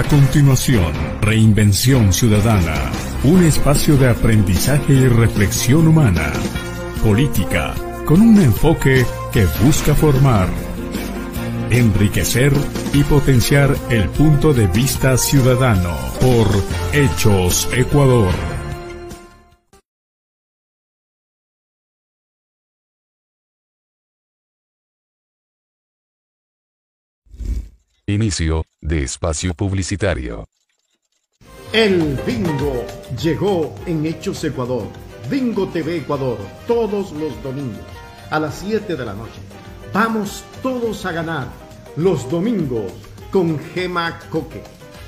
A continuación, Reinvención Ciudadana, un espacio de aprendizaje y reflexión humana. Política, con un enfoque que busca formar, enriquecer y potenciar el punto de vista ciudadano por Hechos Ecuador. Inicio de espacio publicitario. El bingo llegó en Hechos Ecuador. Bingo TV Ecuador, todos los domingos a las 7 de la noche. Vamos todos a ganar los domingos con Gema Coque.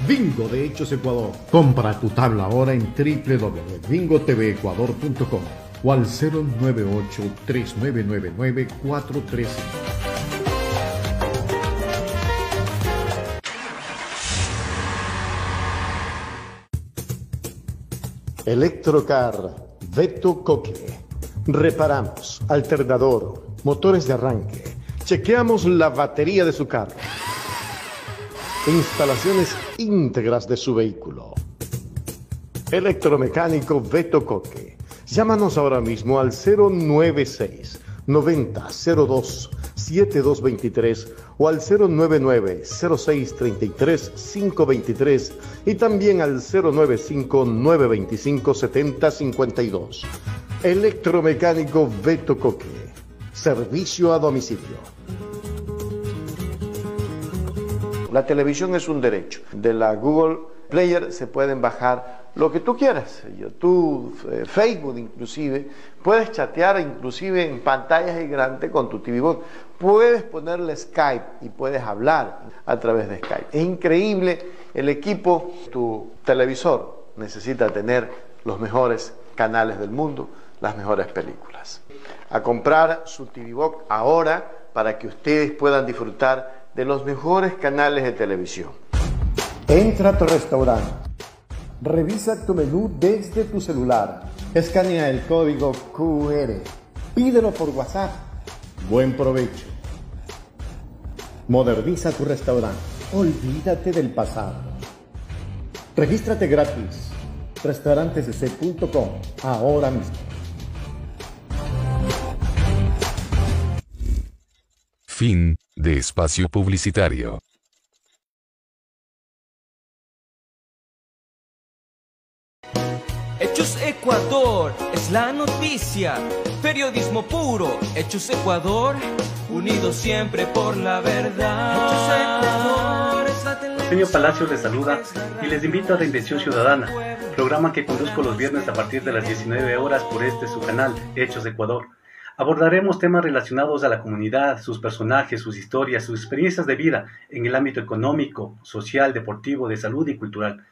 Bingo de Hechos Ecuador. Compra tu tabla ahora en www.bingotvecuador.com o al 098 3999 435. Electrocar, Veto Coque. Reparamos, alternador, motores de arranque. Chequeamos la batería de su carro. Instalaciones íntegras de su vehículo. Electromecánico Veto Coque. Llámanos ahora mismo al 096 9002 7223 o al 099-0633-523 y también al 095-925-7052. Electromecánico Beto Coque. Servicio a domicilio. La televisión es un derecho. De la Google Player se pueden bajar lo que tú quieras, YouTube, eh, Facebook inclusive, puedes chatear inclusive en pantallas gigantes con tu TV Box, puedes ponerle Skype y puedes hablar a través de Skype. Es increíble el equipo, tu televisor necesita tener los mejores canales del mundo, las mejores películas. A comprar su TV Box ahora para que ustedes puedan disfrutar de los mejores canales de televisión. Entra a tu restaurante Revisa tu menú desde tu celular. Escanea el código QR. Pídelo por WhatsApp. Buen provecho. Moderniza tu restaurante. Olvídate del pasado. Regístrate gratis. Restaurantesc.com ahora mismo. Fin de espacio publicitario. Hechos Ecuador es la noticia. Periodismo puro. Hechos Ecuador, unidos siempre por la verdad. Hechos Ecuador es la Palacios les saluda y les invito a Reinvención Ciudadana, programa que conduzco los viernes a partir de las 19 horas por este su canal, Hechos Ecuador. Abordaremos temas relacionados a la comunidad, sus personajes, sus historias, sus experiencias de vida en el ámbito económico, social, deportivo, de salud y cultural.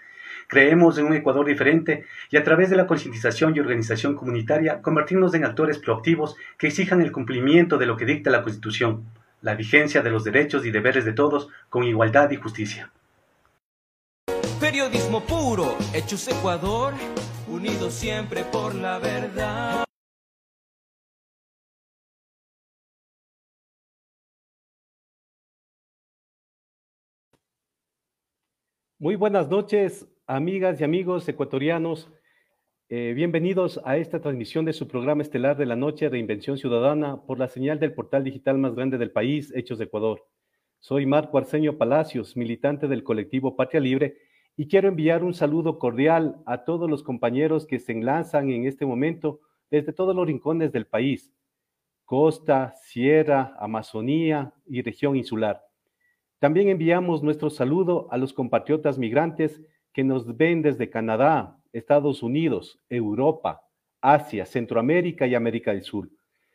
Creemos en un Ecuador diferente y a través de la concientización y organización comunitaria convertirnos en actores proactivos que exijan el cumplimiento de lo que dicta la Constitución, la vigencia de los derechos y deberes de todos con igualdad y justicia. Periodismo puro, hechos Ecuador, unidos siempre por la verdad. Muy buenas noches, Amigas y amigos ecuatorianos, eh, bienvenidos a esta transmisión de su programa estelar de la noche, Reinvención Ciudadana, por la señal del portal digital más grande del país, Hechos de Ecuador. Soy Marco Arceño Palacios, militante del colectivo Patria Libre, y quiero enviar un saludo cordial a todos los compañeros que se enlazan en este momento desde todos los rincones del país, costa, sierra, Amazonía y región insular. También enviamos nuestro saludo a los compatriotas migrantes que nos ven desde Canadá, Estados Unidos, Europa, Asia, Centroamérica y América del Sur.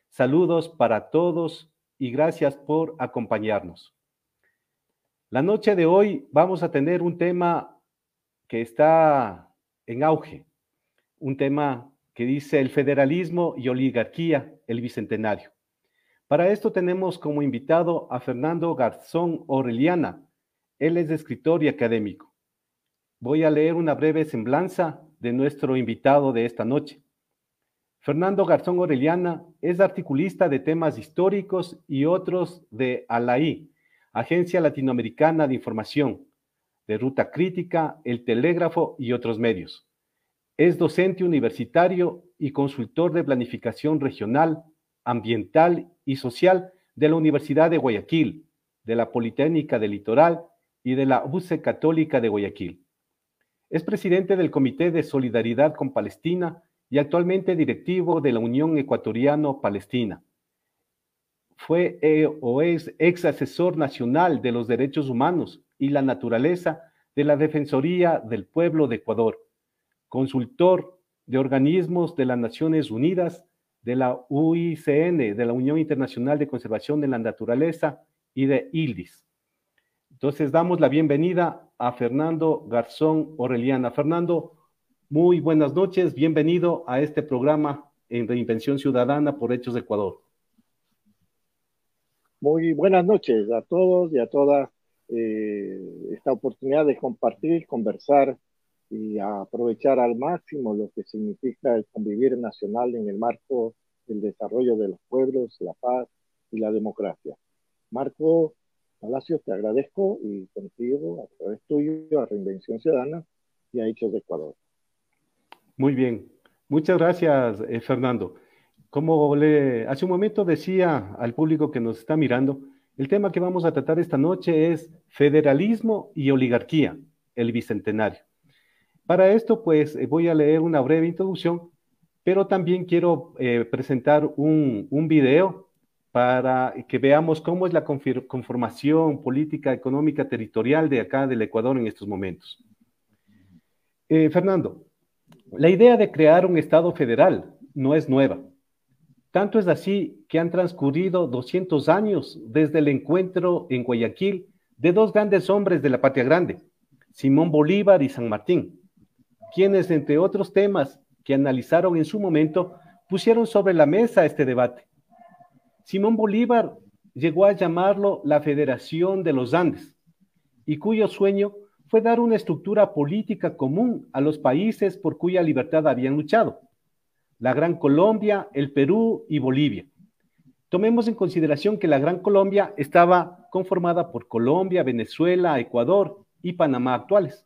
Saludos para todos y gracias por acompañarnos. La noche de hoy vamos a tener un tema que está en auge, un tema que dice el federalismo y oligarquía, el bicentenario. Para esto tenemos como invitado a Fernando Garzón Oreliana. Él es escritor y académico voy a leer una breve semblanza de nuestro invitado de esta noche. Fernando Garzón Orellana es articulista de temas históricos y otros de ALAI, Agencia Latinoamericana de Información. de Ruta Crítica, El Telégrafo y otros medios. Es docente universitario y consultor de planificación regional, ambiental y social de la Universidad de Guayaquil, de la Politécnica del Litoral y de la UCE Católica de Guayaquil. Es presidente del Comité de Solidaridad con Palestina y actualmente directivo de la Unión Ecuatoriano-Palestina. Fue o es ex asesor nacional de los derechos humanos y la naturaleza de la Defensoría del Pueblo de Ecuador, consultor de organismos de las Naciones Unidas, de la UICN, de la Unión Internacional de Conservación de la Naturaleza y de ILDIS. Entonces damos la bienvenida a Fernando Garzón Oreliana. Fernando, muy buenas noches, bienvenido a este programa en Reinvención Ciudadana por Hechos de Ecuador. Muy buenas noches a todos y a todas. Eh, esta oportunidad de compartir, conversar y aprovechar al máximo lo que significa el convivir nacional en el marco del desarrollo de los pueblos, la paz y la democracia. Marco Palacios, te agradezco y contigo, a través tuyo, a Reinvención Ciudadana y a Hechos de Ecuador. Muy bien. Muchas gracias, eh, Fernando. Como le, hace un momento decía al público que nos está mirando, el tema que vamos a tratar esta noche es federalismo y oligarquía, el bicentenario. Para esto, pues eh, voy a leer una breve introducción, pero también quiero eh, presentar un, un video para que veamos cómo es la conformación política, económica, territorial de acá del Ecuador en estos momentos. Fernando, la idea de crear un Estado federal no es nueva. Tanto es así que han transcurrido 200 años desde el encuentro en Guayaquil de dos grandes hombres de la patria grande, Simón Bolívar y San Martín, quienes, entre otros temas que analizaron en su momento, pusieron sobre la mesa este debate. Simón Bolívar llegó a llamarlo la Federación de los Andes, y cuyo sueño fue dar una estructura política común a los países por cuya libertad habían luchado, la Gran Colombia, el Perú y Bolivia. Tomemos en consideración que la Gran Colombia estaba conformada por Colombia, Venezuela, Ecuador y Panamá actuales.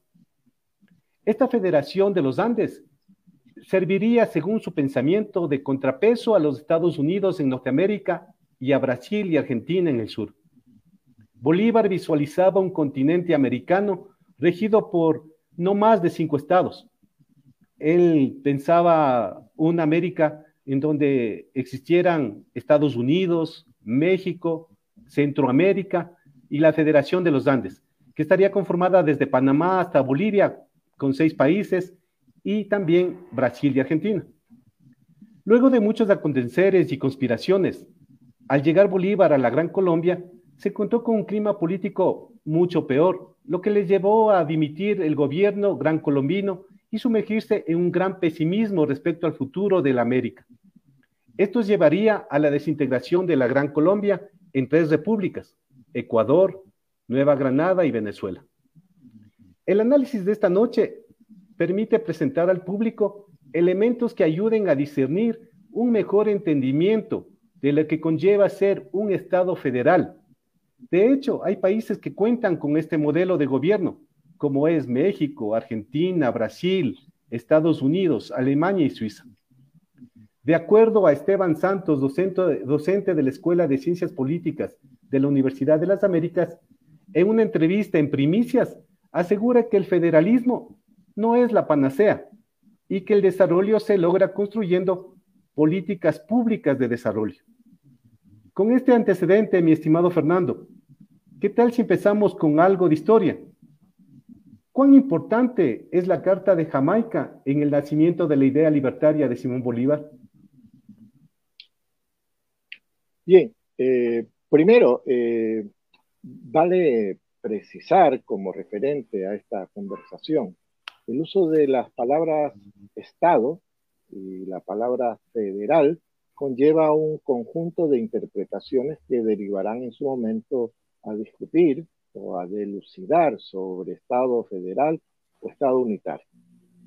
Esta federación de los Andes serviría, según su pensamiento, de contrapeso a los Estados Unidos en Norteamérica y a Brasil y Argentina en el sur. Bolívar visualizaba un continente americano regido por no más de cinco estados. Él pensaba una América en donde existieran Estados Unidos, México, Centroamérica y la Federación de los Andes, que estaría conformada desde Panamá hasta Bolivia, con seis países, y también Brasil y Argentina. Luego de muchos aconteceres y conspiraciones, al llegar Bolívar a la Gran Colombia, se contó con un clima político mucho peor, lo que le llevó a dimitir el gobierno gran colombino y sumergirse en un gran pesimismo respecto al futuro de la América. Esto llevaría a la desintegración de la Gran Colombia en tres repúblicas, Ecuador, Nueva Granada y Venezuela. El análisis de esta noche permite presentar al público elementos que ayuden a discernir un mejor entendimiento de lo que conlleva ser un Estado federal de hecho, hay países que cuentan con este modelo de gobierno, como es México, Argentina, Brasil, Estados Unidos, Alemania y Suiza. De acuerdo a Esteban Santos, docente, de la Escuela de Ciencias Políticas de la Universidad de las Américas, en una entrevista en Primicias, asegura que el federalismo no es la panacea y que el desarrollo se logra construyendo políticas públicas de desarrollo. Con este antecedente, mi estimado Fernando, ¿qué tal si empezamos con algo de historia? ¿Cuán importante es la Carta de Jamaica en el nacimiento de la idea libertaria de Simón Bolívar? Bien, eh, primero, eh, vale precisar como referente a esta conversación el uso de las palabras Estado y la palabra federal conlleva un conjunto de interpretaciones que derivarán en su momento a discutir o a delucidar sobre Estado federal o Estado unitario.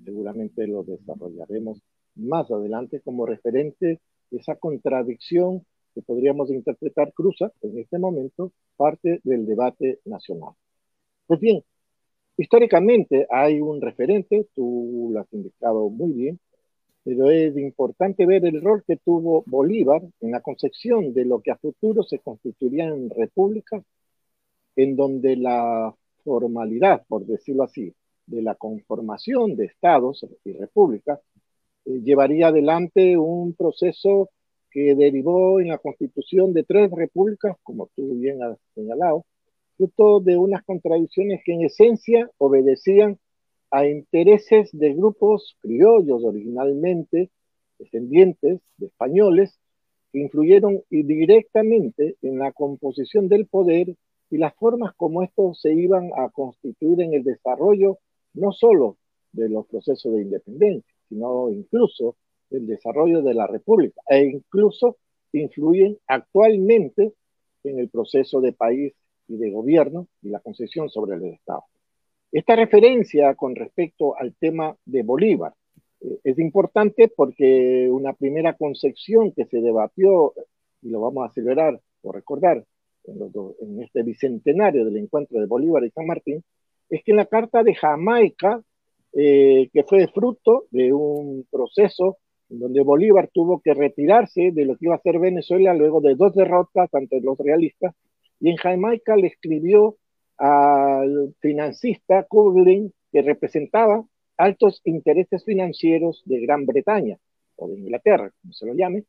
Seguramente lo desarrollaremos más adelante como referente esa contradicción que podríamos interpretar cruza en este momento parte del debate nacional. Pues bien, Históricamente hay un referente, tú lo has indicado muy bien, pero es importante ver el rol que tuvo Bolívar en la concepción de lo que a futuro se constituirían repúblicas, en donde la formalidad, por decirlo así, de la conformación de estados y repúblicas eh, llevaría adelante un proceso que derivó en la constitución de tres repúblicas, como tú bien has señalado, fruto de unas contradicciones que en esencia obedecían a intereses de grupos criollos originalmente, descendientes de españoles, que influyeron directamente en la composición del poder y las formas como estos se iban a constituir en el desarrollo no solo de los procesos de independencia, sino incluso del desarrollo de la República, e incluso influyen actualmente en el proceso de país y de gobierno y la concesión sobre el Estado. Esta referencia con respecto al tema de Bolívar eh, es importante porque una primera concepción que se debatió, y lo vamos a celebrar o recordar en, este bicentenario del encuentro de Bolívar y San Martín, es que en la Carta de Jamaica, eh, que fue fruto de un proceso donde Bolívar tuvo que retirarse de lo que iba a ser Venezuela luego de dos derrotas ante los realistas, y en Jamaica le escribió al financista Coughlin, que representaba altos intereses financieros de Gran Bretaña o de Inglaterra, como se lo llame,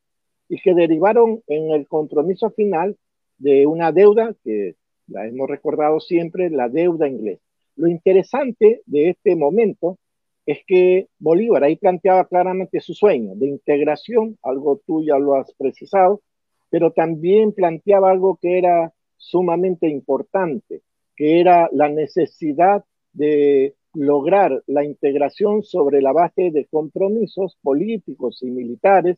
y que derivaron en el compromiso final de una deuda que la hemos recordado siempre, la deuda inglesa. Lo interesante de este momento es que Bolívar ahí planteaba claramente su sueño de integración, algo tú ya lo has precisado, pero también planteaba algo que era sumamente importante, que era la necesidad de lograr la integración sobre la base de compromisos políticos y militares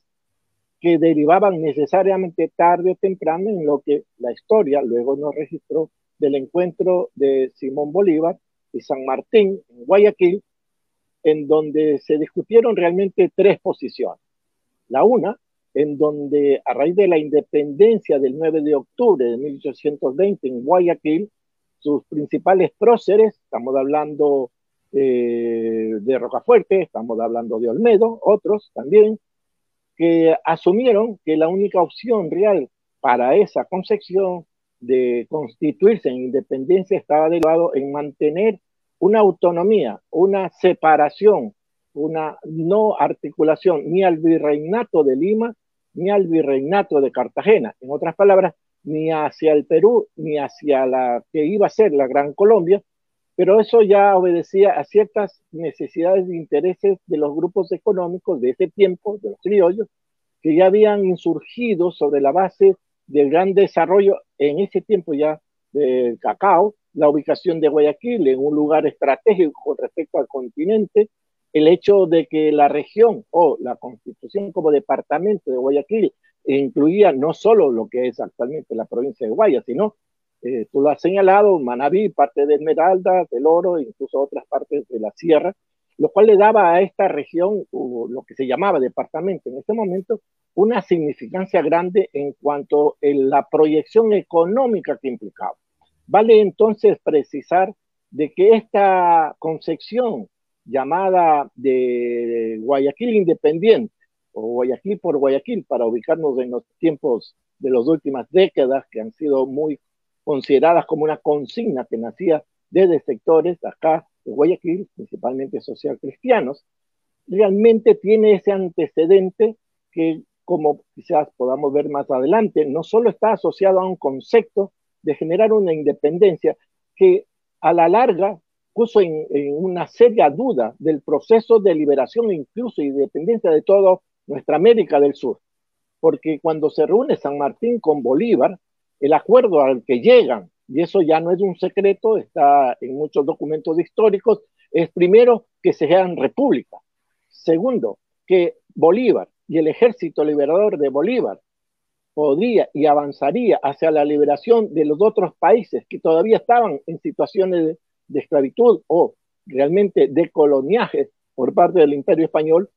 que derivaban necesariamente tarde o temprano en lo que la historia luego nos registró del encuentro de Simón Bolívar y San Martín en Guayaquil, en donde se discutieron realmente tres posiciones. La una, en donde a raíz de la independencia del 9 de octubre de 1820 en Guayaquil, sus principales próceres, estamos hablando eh, de Rocafuerte, estamos hablando de Olmedo, otros también, que asumieron que la única opción real para esa concepción de constituirse en independencia estaba derivado en mantener una autonomía, una separación, una no articulación ni al virreinato de Lima ni al virreinato de Cartagena. En otras palabras, ni hacia el Perú ni hacia la que iba a ser la Gran Colombia, pero eso ya obedecía a ciertas necesidades e intereses de los grupos económicos de ese tiempo, de los criollos, que ya habían insurgido sobre la base del gran desarrollo en ese tiempo ya del cacao, la ubicación de Guayaquil en un lugar estratégico con respecto al continente, el hecho de que la región o la constitución como departamento de Guayaquil incluía no solo lo que es actualmente la provincia de Guaya, sino, eh, tú lo has señalado, Manabí, parte de Esmeralda, del Oro, incluso otras partes de la sierra, lo cual le daba a esta región, lo que se llamaba departamento en este momento, una significancia grande en cuanto a la proyección económica que implicaba. Vale entonces precisar de que esta concepción llamada de Guayaquil Independiente o Guayaquil por Guayaquil para ubicarnos en los tiempos de las últimas décadas que han sido muy consideradas como una consigna que nacía desde sectores acá de Guayaquil, principalmente social cristianos, realmente tiene ese antecedente que, como quizás podamos ver más adelante, no solo está asociado a un concepto de generar una independencia que a la larga puso en, una seria duda del proceso de liberación e incluso independencia de toda nuestra América del Sur. Porque cuando se reúne San Martín con Bolívar, el acuerdo al que llegan, y eso ya no es un secreto, está en muchos documentos históricos, es primero que se sean república. Segundo, que Bolívar y el ejército liberador de Bolívar podría y avanzaría hacia la liberación de los otros países que todavía estaban en situaciones de, esclavitud o realmente de coloniaje por parte del imperio español,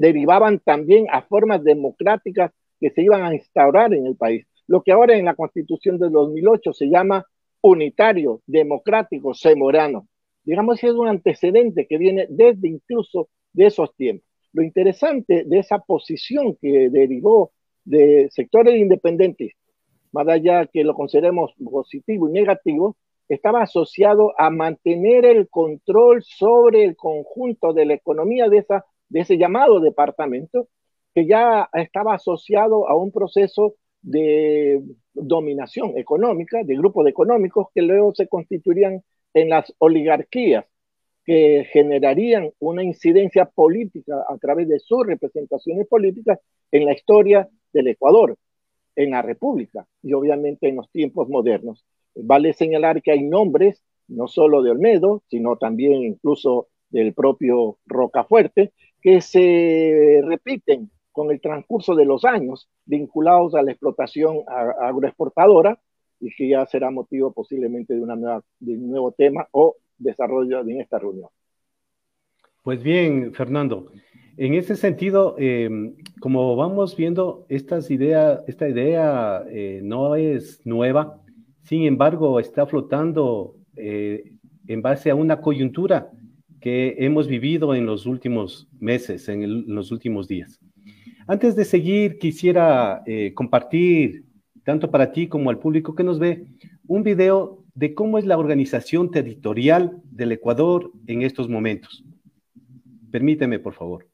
derivaban también a formas democráticas que se iban a instaurar en el país. Lo que ahora en la constitución de 2008 se llama unitario, democrático, semorano. Digamos que es un antecedente que viene desde incluso de esos tiempos. Lo interesante de esa posición que derivó de sectores independentistas, más allá que lo consideremos positivo y negativo, estaba asociado a mantener el control sobre el conjunto de la economía de, esa, de ese llamado departamento, que ya estaba asociado a un proceso de dominación económica, de grupos económicos que luego se constituirían en las oligarquías, que generarían una incidencia política a través de sus representaciones políticas en la historia del Ecuador, en la República y obviamente en los tiempos modernos. Vale señalar que hay nombres, no solo de Olmedo, sino también incluso del propio Rocafuerte, que se repiten con el transcurso de los años vinculados a la explotación agroexportadora y que ya será motivo posiblemente de, una nueva, de un nuevo tema o desarrollo en esta reunión. Pues bien, Fernando, en ese sentido, em, como vamos viendo, estas idea, esta idea eh, no es nueva, sin embargo, está flotando eh, en base a una coyuntura que hemos vivido en los últimos meses, en, los últimos días. Antes de seguir, quisiera eh, compartir, tanto para ti como al público que nos ve, un video de cómo es la organización territorial del Ecuador en estos momentos. Permíteme, por favor.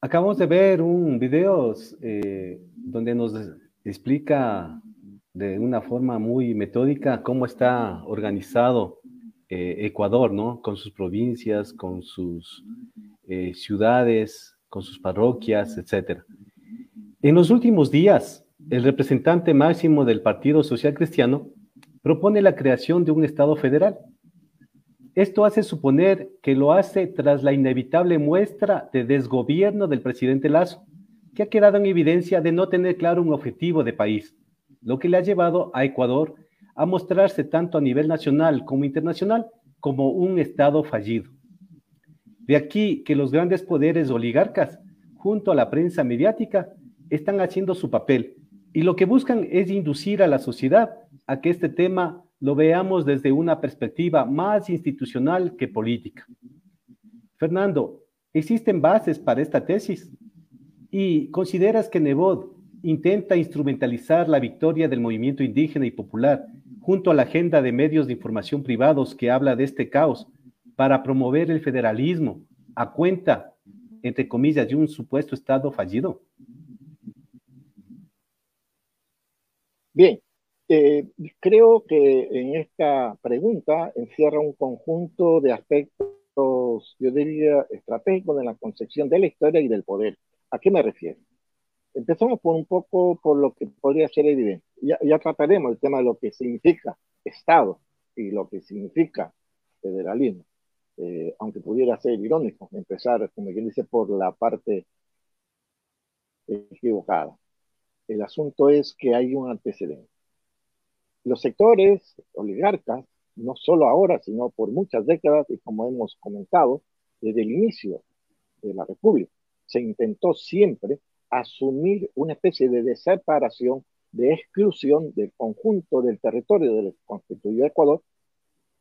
Acabamos de ver un video eh, donde nos explica de una forma muy metódica cómo está organizado eh, Ecuador, ¿no? Con sus provincias, con sus eh, ciudades, con sus parroquias, etc. En los últimos días, el representante máximo del Partido Social Cristiano propone la creación de un Estado federal. Esto hace suponer que lo hace tras la inevitable muestra de desgobierno del presidente Lazo, que ha quedado en evidencia de no tener claro un objetivo de país, lo que le ha llevado a Ecuador a mostrarse tanto a nivel nacional como internacional como un Estado fallido. De aquí que los grandes poderes oligarcas, junto a la prensa mediática, están haciendo su papel y lo que buscan es inducir a la sociedad a que este tema lo veamos desde una perspectiva más institucional que política. Fernando, ¿existen bases para esta tesis? ¿Y consideras que Nebot intenta instrumentalizar la victoria del movimiento indígena y popular junto a la agenda de medios de información privados que habla de este caos para promover el federalismo a cuenta, entre comillas, de un supuesto Estado fallido? Bien, eh, creo que en esta pregunta encierra un conjunto de aspectos, yo diría, estratégicos de la concepción de la historia y del poder. ¿A qué me refiero? Empezamos por un poco por lo que podría ser evidente. Ya, ya trataremos el tema de lo que significa Estado y lo que significa federalismo, eh, aunque pudiera ser irónico empezar, como quien dice, por la parte equivocada. El asunto es que hay un antecedente. Los sectores oligarcas, no solo ahora, sino por muchas décadas, y como hemos comentado, desde el inicio de la República, se intentó siempre asumir una especie de separación, de exclusión del conjunto del territorio del constituido Ecuador,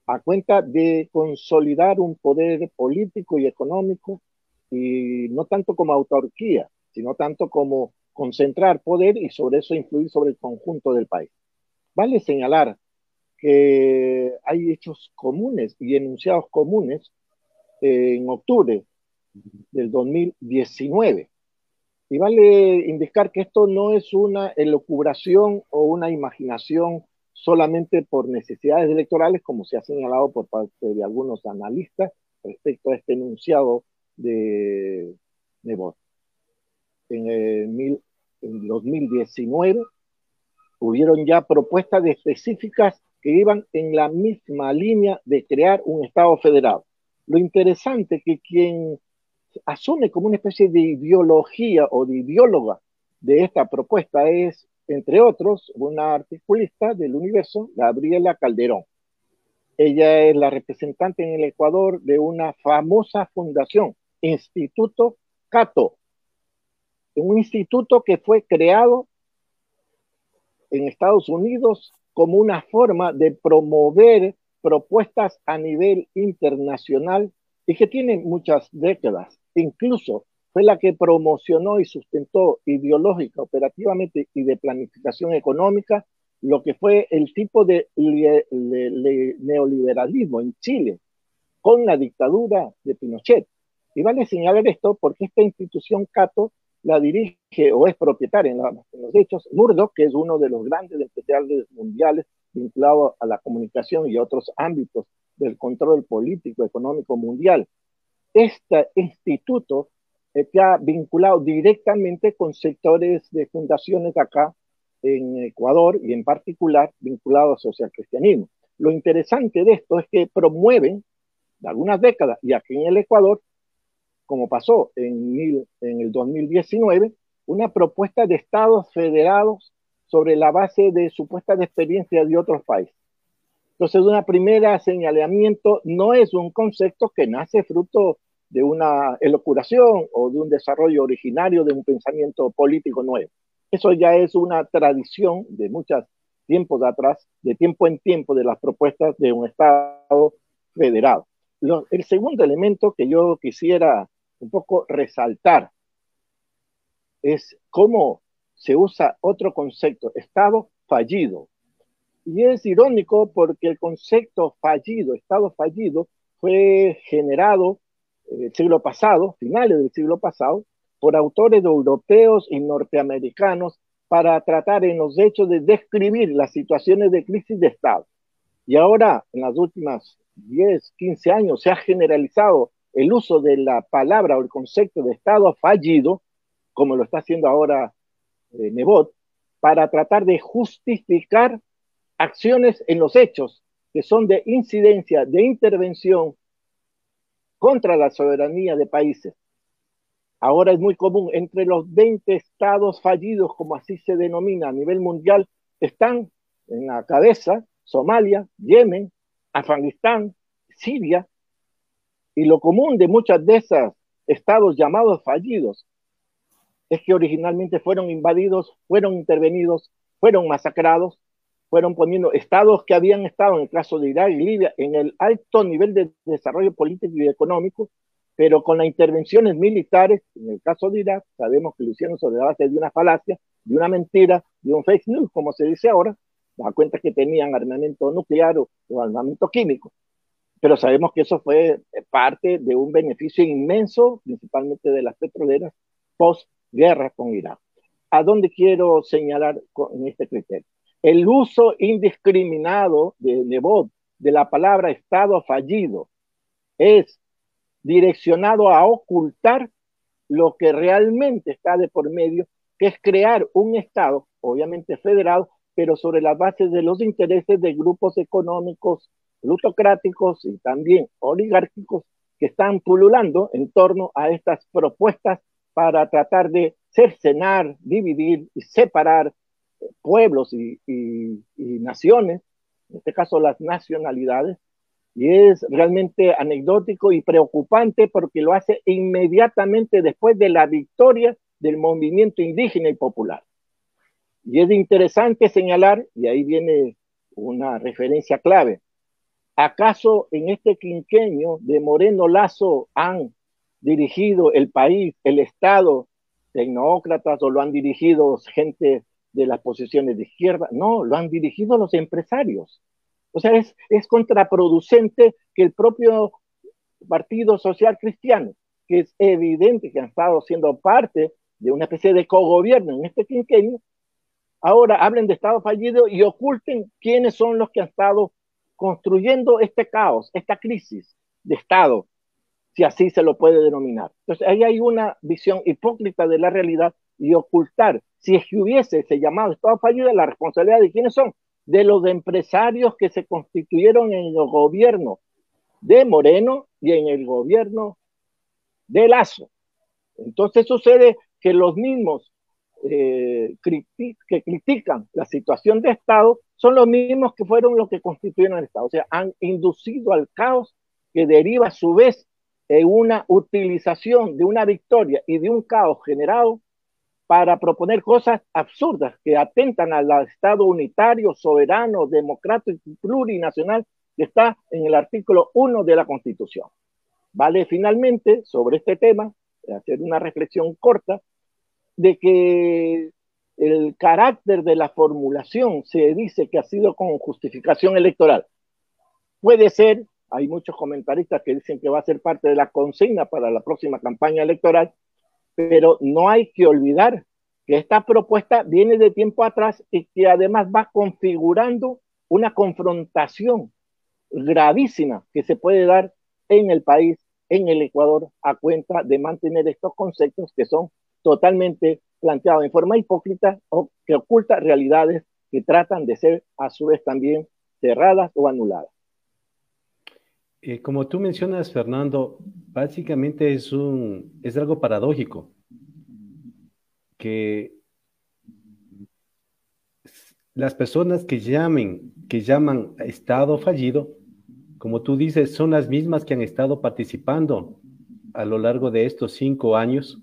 a cuenta de consolidar un poder político y económico, y no tanto como autarquía, sino tanto como concentrar poder y sobre eso influir sobre el conjunto del país. Vale señalar que hay hechos comunes y enunciados comunes en octubre del 2019 y vale indicar que esto no es una elucubración o una imaginación solamente por necesidades electorales, como se ha señalado por parte de algunos analistas respecto a este enunciado de Nebot. En, el, en 2019 hubieron ya propuestas específicas que iban en la misma línea de crear un Estado federal. Lo interesante que quien asume como una especie de ideología o de ideóloga de esta propuesta es, entre otros, una articulista del universo, Gabriela Calderón. Ella es la representante en el Ecuador de una famosa fundación, Instituto Cato, un instituto que fue creado en Estados Unidos como una forma de promover propuestas a nivel internacional y que tiene muchas décadas incluso fue la que promocionó y sustentó ideológica, operativamente y de planificación económica lo que fue el tipo de neoliberalismo en Chile con la dictadura de Pinochet. Y vale señalar esto porque esta institución Cato la dirige o es propietaria en, los hechos Murdoch, que es uno de los grandes empresarios mundiales vinculado a la comunicación y otros ámbitos del control político económico mundial este instituto está vinculado directamente con sectores de fundaciones acá en Ecuador y en particular vinculados al cristianismo. Lo interesante de esto es que promueven, de algunas décadas, y aquí en el Ecuador, como pasó en, en el 2019, una propuesta de estados federados sobre la base de supuestas experiencias de otros países. Entonces, una primera señalamiento no es un concepto que nace fruto de una elocuración o de un desarrollo originario de un pensamiento político nuevo. Eso ya es una tradición de muchos tiempos atrás, de tiempo en tiempo, de las propuestas de un Estado federado. el segundo elemento que yo quisiera un poco resaltar es cómo se usa otro concepto, Estado fallido. Y es irónico porque el concepto fallido, Estado fallido, fue generado el siglo pasado, finales del siglo pasado, por autores europeos y norteamericanos para tratar en los hechos de describir las situaciones de crisis de Estado. Y ahora, en las últimas 10, 15 años, se ha generalizado el uso de la palabra o el concepto de Estado fallido, como lo está haciendo ahora eh, Nebot, para tratar de justificar acciones en los hechos que son de incidencia, de intervención contra la soberanía de países. Ahora es muy común, entre los 20 estados fallidos, como así se denomina a nivel mundial, están en la cabeza Somalia, Yemen, Afganistán, Siria, y lo común de muchas de esos estados llamados fallidos es que originalmente fueron invadidos, fueron intervenidos, fueron masacrados, fueron poniendo estados que habían estado, en el caso de Irak y Libia, en el alto nivel de desarrollo político y económico, pero con las intervenciones militares, en el caso de Irak, sabemos que lo hicieron sobre la base de una falacia, de una mentira, de un fake news, como se dice ahora, da cuenta que tenían armamento nuclear o armamento químico pero sabemos que eso fue eh, parte de un beneficio inmenso, principalmente de las petroleras, post-guerra con Irak. ¿A dónde quiero señalar en este criterio? El uso indiscriminado de Nebot de la palabra Estado fallido es direccionado a ocultar lo que realmente está de por medio, que es crear un Estado, obviamente federado, pero sobre la base de los intereses de grupos económicos plutocráticos y también oligárquicos que están pululando en torno a estas propuestas para tratar de cercenar, dividir y separar pueblos y, naciones, en este caso las nacionalidades, y es realmente anecdótico y preocupante porque lo hace inmediatamente después de la victoria del movimiento indígena y popular. Y es interesante señalar, y ahí viene una referencia clave, ¿Acaso en este quinquenio de Moreno Lazo han dirigido el país, el Estado, tecnócratas o lo han dirigido gente de las posiciones de izquierda? No, lo han dirigido los empresarios. O sea, es, contraproducente que el propio Partido Social Cristiano, que es evidente que han estado siendo parte de una especie de cogobierno en este quinquenio, ahora hablen de Estado fallido y oculten quiénes son los que han estado construyendo este caos, esta crisis de Estado, si así se lo puede denominar. Entonces, ahí hay una visión hipócrita de la realidad y ocultar, si es que hubiese ese llamado Estado fallido, la responsabilidad de quiénes son, de los empresarios que se constituyeron en el gobierno de Moreno y en el gobierno de Lazo. Entonces sucede que los mismos eh, que critican la situación de Estado son los mismos que fueron los que constituyeron el Estado. O sea, han inducido al caos que deriva a su vez en una utilización de una victoria y de un caos generado para proponer cosas absurdas que atentan al Estado unitario, soberano, democrático y plurinacional que está en el artículo 1 de la Constitución. Vale finalmente sobre este tema hacer una reflexión corta de que el carácter de la formulación se dice que ha sido con justificación electoral. Puede ser, hay muchos comentaristas que dicen que va a ser parte de la consigna para la próxima campaña electoral, pero no hay que olvidar que esta propuesta viene de tiempo atrás y que además va configurando una confrontación gravísima que se puede dar en el país, en el Ecuador, a cuenta de mantener estos conceptos que son totalmente planteado en forma hipócrita o que oculta realidades que tratan de ser a su vez también cerradas o anuladas. Eh, como tú mencionas, Fernando, básicamente es, un, es algo paradójico que las personas que llamen, que llaman Estado fallido, como tú dices, son las mismas que han estado participando a lo largo de estos cinco años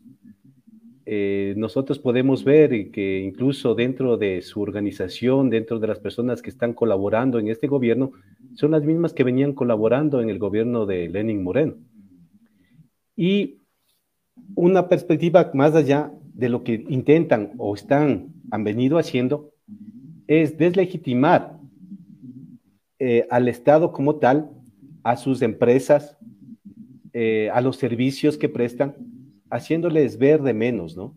eh, nosotros podemos ver que incluso dentro de su organización, dentro de las personas que están colaborando en este gobierno, son las mismas que venían colaborando en el gobierno de Lenin Moreno. Y una perspectiva más allá de lo que intentan o están, han venido haciendo, es deslegitimar eh, al Estado como tal, a sus empresas, eh, a los servicios que prestan, haciéndoles ver de menos, ¿no?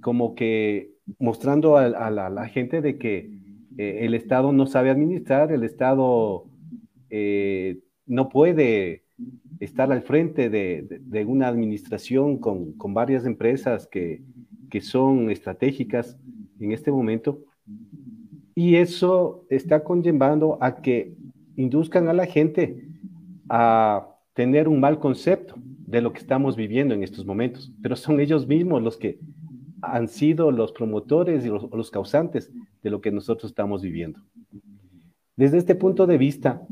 Como que mostrando a, la, gente de que eh, el Estado no sabe administrar, el Estado eh, no puede estar al frente de, una administración con, varias empresas que, que son estratégicas en este momento. Y eso está conllevando a que induzcan a la gente a tener un mal concepto de lo que estamos viviendo en estos momentos, pero son ellos mismos los que han sido los promotores y los, causantes de lo que nosotros estamos viviendo. Desde este punto de vista,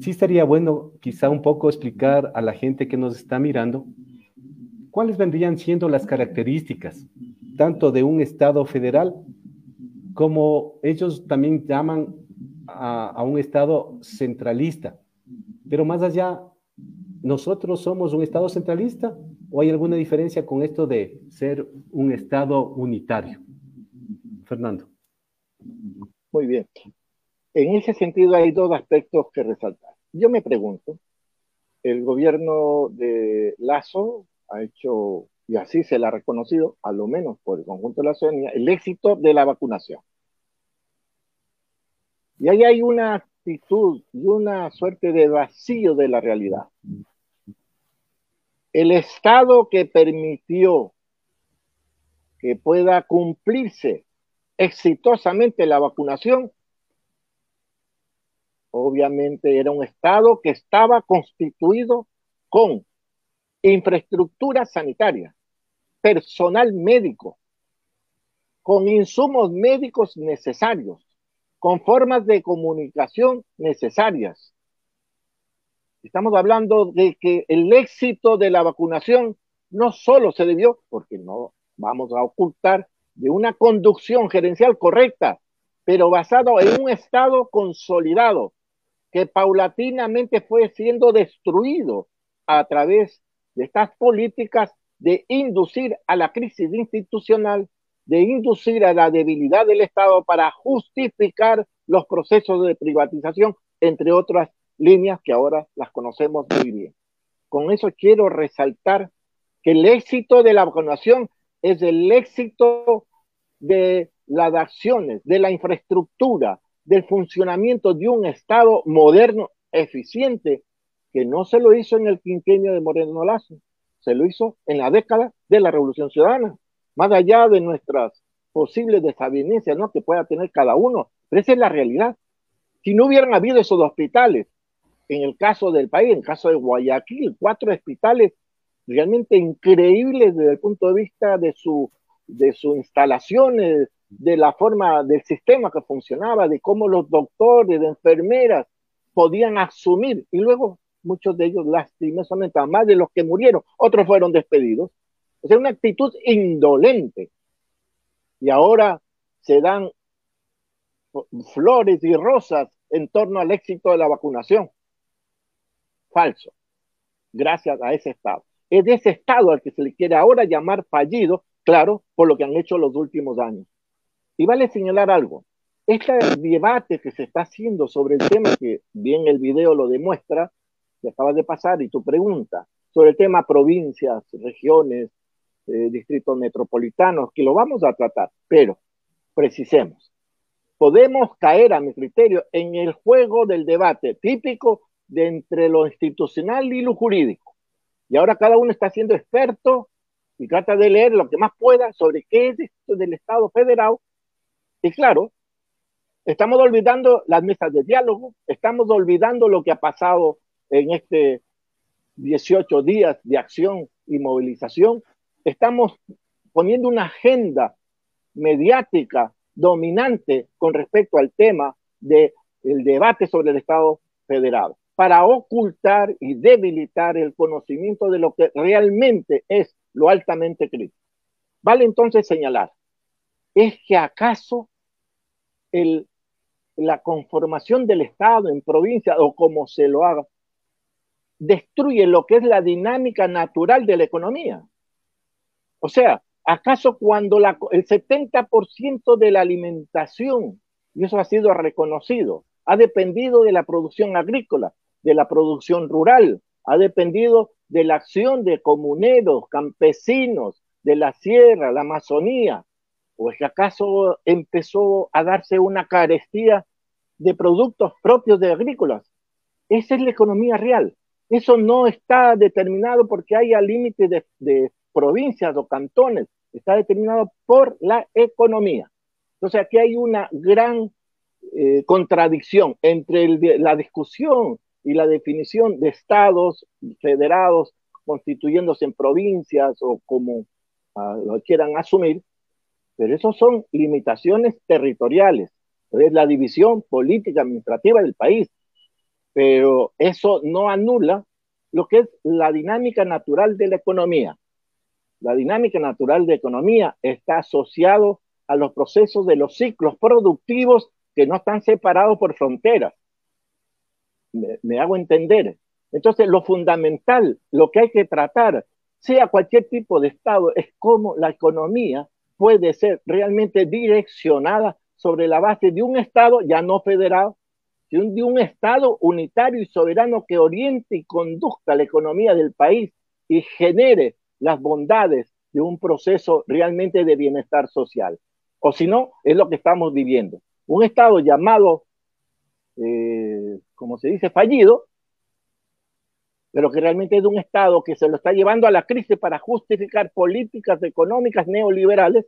sí estaría bueno quizá un poco explicar a la gente que nos está mirando cuáles vendrían siendo las características tanto de un Estado federal como ellos también llaman a, un Estado centralista. Pero más allá, ¿nosotros somos un Estado centralista o hay alguna diferencia con esto de ser un Estado unitario? Fernando. Muy bien. En ese sentido hay dos aspectos que resaltar. Yo me pregunto, el gobierno de Lazo ha hecho, y así se le ha reconocido, a lo menos por el conjunto de la ciudadanía, el éxito de la vacunación. Y ahí hay una actitud y una suerte de vacío de la realidad. El Estado que permitió que pueda cumplirse exitosamente la vacunación, obviamente era un Estado que estaba constituido con infraestructura sanitaria, personal médico, con insumos médicos necesarios, con formas de comunicación necesarias. Estamos hablando de que el éxito de la vacunación no solo se debió, porque no vamos a ocultar, de una conducción gerencial correcta, pero basado en un Estado consolidado, que paulatinamente fue siendo destruido a través de estas políticas de inducir a la crisis institucional de inducir a la debilidad del Estado para justificar los procesos de privatización, entre otras líneas que ahora las conocemos muy bien. Con eso quiero resaltar que el éxito de la vacunación es el éxito de las acciones, de la infraestructura, del funcionamiento de un Estado moderno, eficiente, que no se lo hizo en el quinquenio de Moreno Lazo, se lo hizo en la década de la Revolución Ciudadana más allá de nuestras posibles desavenencias ¿no? que pueda tener cada uno, pero esa es la realidad. Si no hubieran habido esos hospitales, en el caso del país, en el caso de Guayaquil, cuatro hospitales realmente increíbles desde el punto de vista de su, de sus instalaciones, de la forma del sistema que funcionaba, de cómo los doctores, de enfermeras podían asumir, y luego muchos de ellos lastimosamente, más de los que murieron, otros fueron despedidos, o sea, una actitud indolente. Y ahora se dan flores y rosas en torno al éxito de la vacunación. Falso. Gracias a ese Estado. Es de ese Estado al que se le quiere ahora llamar fallido, claro, por lo que han hecho los últimos años. Y vale señalar algo. Este debate que se está haciendo sobre el tema, que bien el video lo demuestra, que acabas de pasar, y tu pregunta, sobre el tema provincias, regiones, eh, distritos metropolitanos, que lo vamos a tratar, pero precisemos. Podemos caer, a mi criterio, en el juego del debate típico de entre lo institucional y lo jurídico. Y ahora cada uno está siendo experto y trata de leer lo que más pueda sobre qué es esto del Estado federal. Y claro, estamos olvidando las mesas de diálogo, estamos olvidando lo que ha pasado en este 18 días de acción y movilización, estamos poniendo una agenda mediática dominante con respecto al tema del debate sobre el Estado federal, para ocultar y debilitar el conocimiento de lo que realmente es lo altamente crítico. Vale entonces señalar, ¿es que acaso el, la conformación del Estado en provincia o como se lo haga, destruye lo que es la dinámica natural de la economía? O sea, ¿acaso cuando el 70% de la alimentación, y eso ha sido reconocido, ha dependido de la producción agrícola, de la producción rural, ha dependido de la acción de comuneros, campesinos, de la sierra, la Amazonía, ¿O es que acaso empezó a darse una carestía de productos propios de agrícolas? Esa es la economía real. Eso no está determinado porque haya límites de, provincias o cantones, está determinado por la economía. Entonces aquí hay una gran eh, contradicción entre la discusión y la definición de estados federados constituyéndose en provincias o como uh, lo quieran asumir, pero eso son limitaciones territoriales, es la división política administrativa del país, pero eso no anula lo que es la dinámica natural de la economía. La dinámica natural de economía está asociado a los procesos de los ciclos productivos que no están separados por fronteras. Me, hago entender. Entonces, lo fundamental, lo que hay que tratar, sea cualquier tipo de Estado, es cómo la economía puede ser realmente direccionada sobre la base de un Estado ya no federado, de un Estado unitario y soberano que oriente y conduzca la economía del país y genere las bondades de un proceso realmente de bienestar social. O si no, es lo que estamos viviendo un Estado llamado, eh, como se dice, fallido, pero que realmente es un Estado que se lo está llevando a la crisis para justificar políticas económicas neoliberales,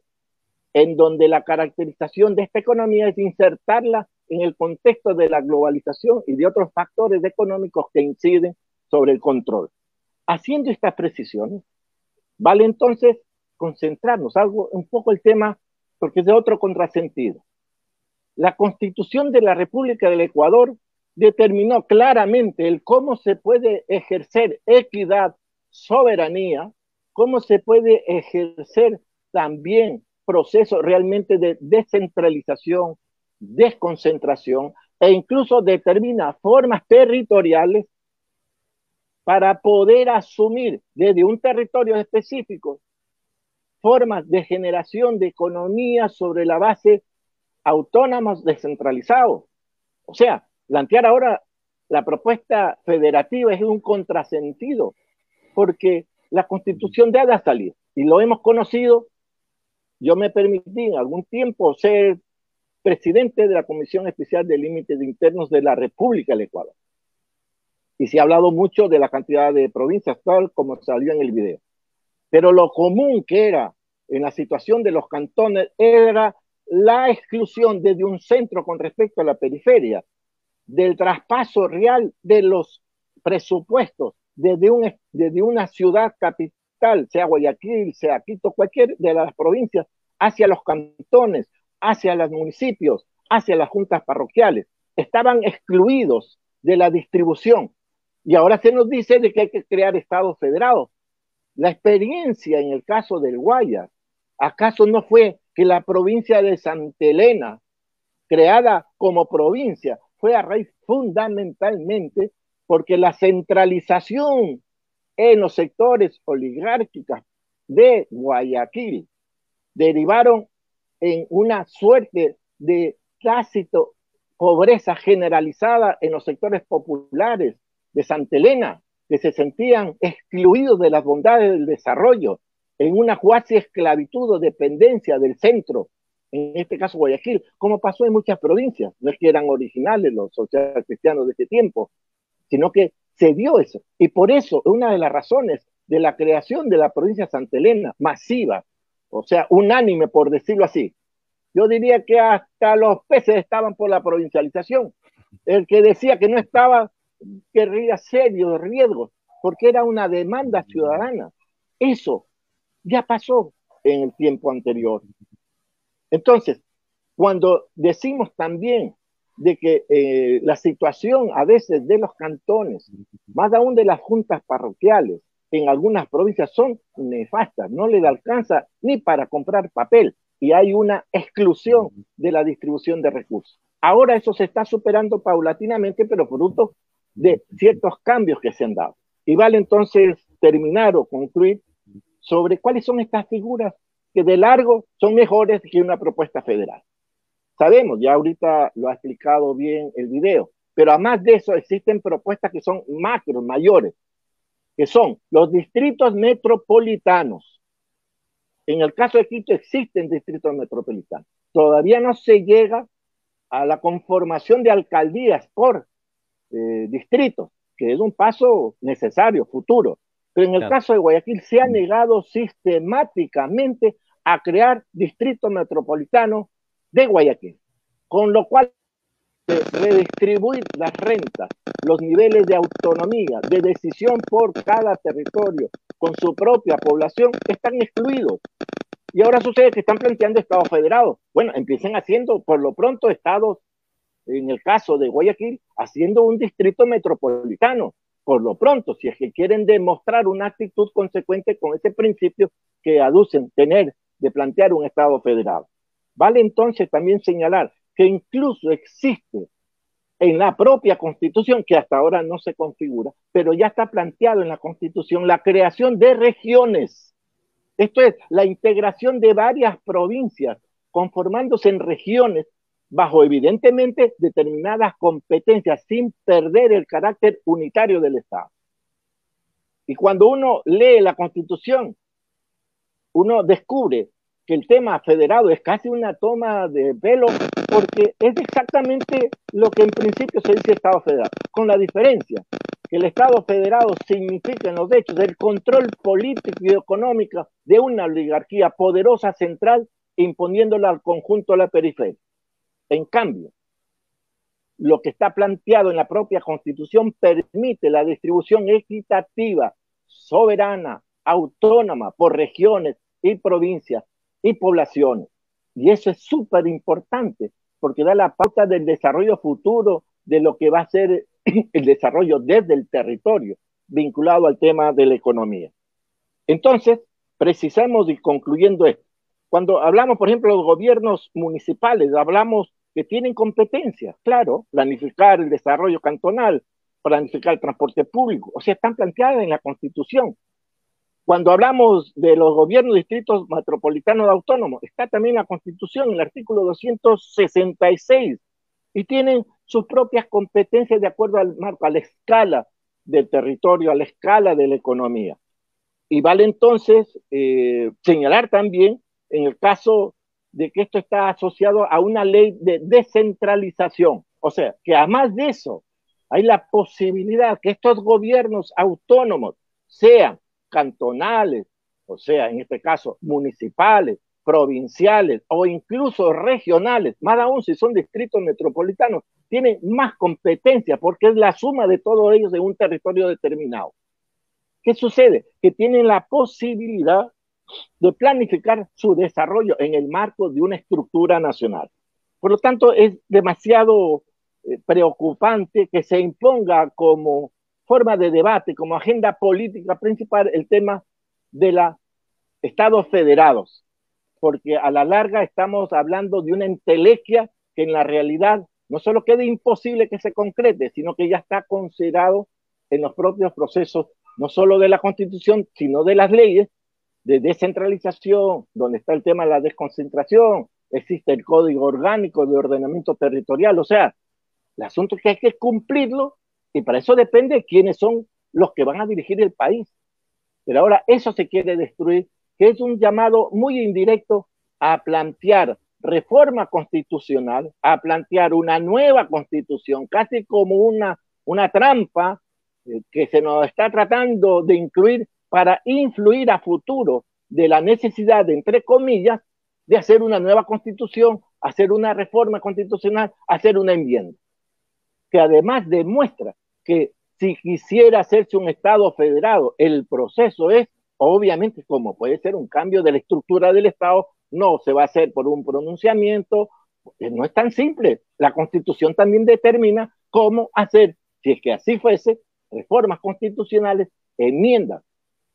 en donde la caracterización de esta economía es insertarla en el contexto de la globalización y de otros factores económicos que inciden sobre el control. Haciendo estas precisiones, vale entonces concentrarnos algo, un poco el tema, porque es de otro contrasentido la constitución de la República del Ecuador determinó claramente el cómo se puede ejercer equidad, soberanía, cómo se puede ejercer también procesos realmente de descentralización, desconcentración e incluso determina formas territoriales para poder asumir desde un territorio específico formas de generación de economía sobre la base autónomos descentralizados. O sea, plantear ahora la propuesta federativa es un contrasentido, porque la constitución debe salir, y lo hemos conocido. Yo me permití en algún tiempo ser presidente de la Comisión Especial de Límites Internos de la República del Ecuador. Y se ha hablado mucho de la cantidad de provincias, tal como salió en el video. Pero lo común que era en la situación de los cantones era la exclusión desde un centro con respecto a la periferia, del traspaso real de los presupuestos desde, un, desde una ciudad capital, sea Guayaquil, sea Quito, cualquier de las provincias, hacia los cantones, hacia los municipios, hacia las juntas parroquiales. Estaban excluidos de la distribución. Y ahora se nos dice de que hay que crear estados federados. La experiencia en el caso del Guayas, ¿acaso no fue que la provincia de Santa Elena, creada como provincia, fue a raíz fundamentalmente porque la centralización en los sectores oligárquicos de Guayaquil derivaron en una suerte de tácito pobreza generalizada en los sectores populares de Santa Elena, que se sentían excluidos de las bondades del desarrollo en una cuasi esclavitud o dependencia del centro, en este caso Guayaquil, como pasó en muchas provincias. No es que eran originales los social cristianos de ese tiempo, sino que se dio eso. Y por eso, una de las razones de la creación de la provincia de Santa Elena, masiva, o sea, unánime, por decirlo así. Yo diría que hasta los peces estaban por la provincialización. El que decía que no estaba, querría serios riesgos, porque era una demanda ciudadana. Eso ya pasó en el tiempo anterior. Entonces, cuando decimos también de que eh, la situación a veces de los cantones, más aún de las juntas parroquiales, en algunas provincias son nefastas, no le alcanza ni para comprar papel y hay una exclusión de la distribución de recursos. Ahora eso se está superando paulatinamente, pero fruto de ciertos cambios que se han dado. Y vale entonces terminar o concluir sobre cuáles son estas figuras que de largo son mejores que una propuesta federal. Sabemos, ya ahorita lo ha explicado bien el video, pero además de eso existen propuestas que son macro, mayores, que son los distritos metropolitanos. En el caso de Quito existen distritos metropolitanos. Todavía no se llega a la conformación de alcaldías por eh, distritos, que es un paso necesario, futuro. Pero en el caso de Guayaquil se ha negado sistemáticamente a crear distrito metropolitano de Guayaquil, con lo cual redistribuir las rentas, los niveles de autonomía, de decisión por cada territorio con su propia población están excluidos. Y ahora sucede que están planteando estados federados. Bueno, empiecen haciendo por lo pronto estados, en el caso de Guayaquil, haciendo un distrito metropolitano. Por lo pronto, si es que quieren demostrar una actitud consecuente con ese principio que aducen tener de plantear un estado federado. Vale entonces también señalar que incluso existe en la propia constitución, que hasta ahora no se configura, pero ya está planteado en la constitución la creación de regiones. Esto es la integración de varias provincias conformándose en regiones bajo evidentemente determinadas competencias sin perder el carácter unitario del Estado. Y cuando uno lee la constitución, uno descubre que el tema federado es casi una toma de pelo porque es exactamente lo que en principio se dice Estado federal, con la diferencia que el Estado federado significa en los hechos el control político y económico de una oligarquía poderosa central imponiéndola al conjunto de la periferia. En cambio, lo que está planteado en la propia Constitución permite la distribución equitativa, soberana, autónoma por regiones y provincias y poblaciones. Y eso es súper importante porque da la pauta del desarrollo futuro de lo que va a ser el desarrollo desde el territorio, vinculado al tema de la economía. Entonces, precisamos y concluyendo esto, cuando hablamos, por ejemplo, de los gobiernos municipales, hablamos que tienen competencias, claro, planificar el desarrollo cantonal, planificar el transporte público, o sea, están planteadas en la Constitución, cuando hablamos de los gobiernos distritos metropolitanos autónomos, está también la Constitución, el artículo 266, y tienen sus propias competencias de acuerdo al marco, a la escala del territorio, a la escala de la economía. Y vale entonces eh, señalar también, en el caso de que esto está asociado a una ley de descentralización, o sea, que además de eso, hay la posibilidad que estos gobiernos autónomos sean cantonales, o sea, en este caso municipales, provinciales o incluso regionales, más aún si son distritos metropolitanos, tienen más competencia porque es la suma de todos ellos en un territorio determinado. ¿Qué sucede? Que tienen la posibilidad de planificar su desarrollo en el marco de una estructura nacional. Por lo tanto, es demasiado eh, preocupante que se imponga como forma de debate, como agenda política principal, el tema de los estados federados, porque a la larga estamos hablando de una entelequia que en la realidad no solo queda imposible que se concrete, sino que ya está considerado en los propios procesos, no solo de la constitución, sino de las leyes de descentralización, donde está el tema de la desconcentración, existe el código orgánico de ordenamiento territorial, o sea, el asunto es que hay que cumplirlo y para eso depende quiénes son los que van a dirigir el país. Pero ahora eso se quiere destruir, que es un llamado muy indirecto a plantear reforma constitucional, a plantear una nueva constitución, casi como una, una trampa eh, que se nos está tratando de incluir para influir a futuro de la necesidad, entre comillas, de hacer una nueva constitución, hacer una reforma constitucional, hacer una enmienda, que además demuestra que si quisiera hacerse un Estado federado, el proceso es, obviamente, como puede ser un cambio de la estructura del Estado, no se va a hacer por un pronunciamiento, no es tan simple. La Constitución también determina cómo hacer, si es que así fuese, reformas constitucionales, enmiendas.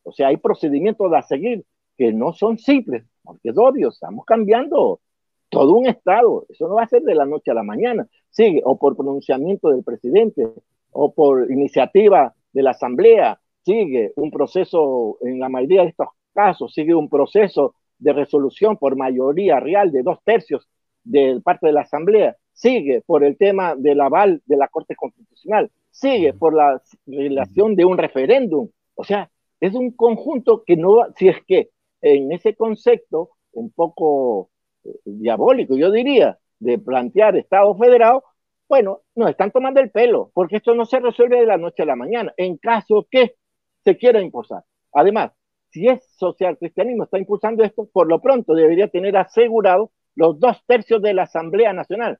O sea, hay procedimientos a seguir que no son simples, porque es obvio, estamos cambiando todo un Estado. Eso no va a ser de la noche a la mañana. Sigue, o por pronunciamiento del presidente, o por iniciativa de la Asamblea, sigue un proceso, en la mayoría de estos casos, sigue un proceso de resolución por mayoría real de dos tercios de parte de la Asamblea, sigue por el tema del aval de la Corte Constitucional, sigue por la relación de un referéndum. O sea, es un conjunto que no, si es que en ese concepto un poco eh, diabólico, yo diría, de plantear Estado federado, bueno, nos están tomando el pelo, porque esto no se resuelve de la noche a la mañana, en caso que se quiera impulsar. Además, si es social cristianismo está impulsando esto, por lo pronto debería tener asegurado los dos tercios de la Asamblea Nacional,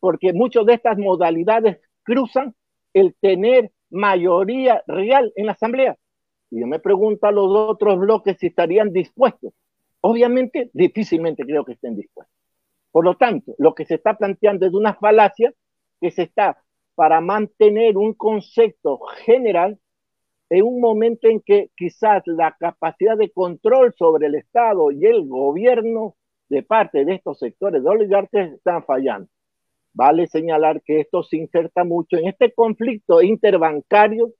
porque muchas de estas modalidades cruzan el tener mayoría real en la Asamblea. Y yo me pregunto a los otros bloques si estarían dispuestos. Obviamente, difícilmente creo que estén dispuestos. Por lo tanto, lo que se está planteando es una falacia que se está para mantener un concepto general en un momento en que quizás la capacidad de control sobre el Estado y el gobierno de parte de estos sectores de oligarcas están fallando. Vale señalar que esto se inserta mucho en este conflicto interbancario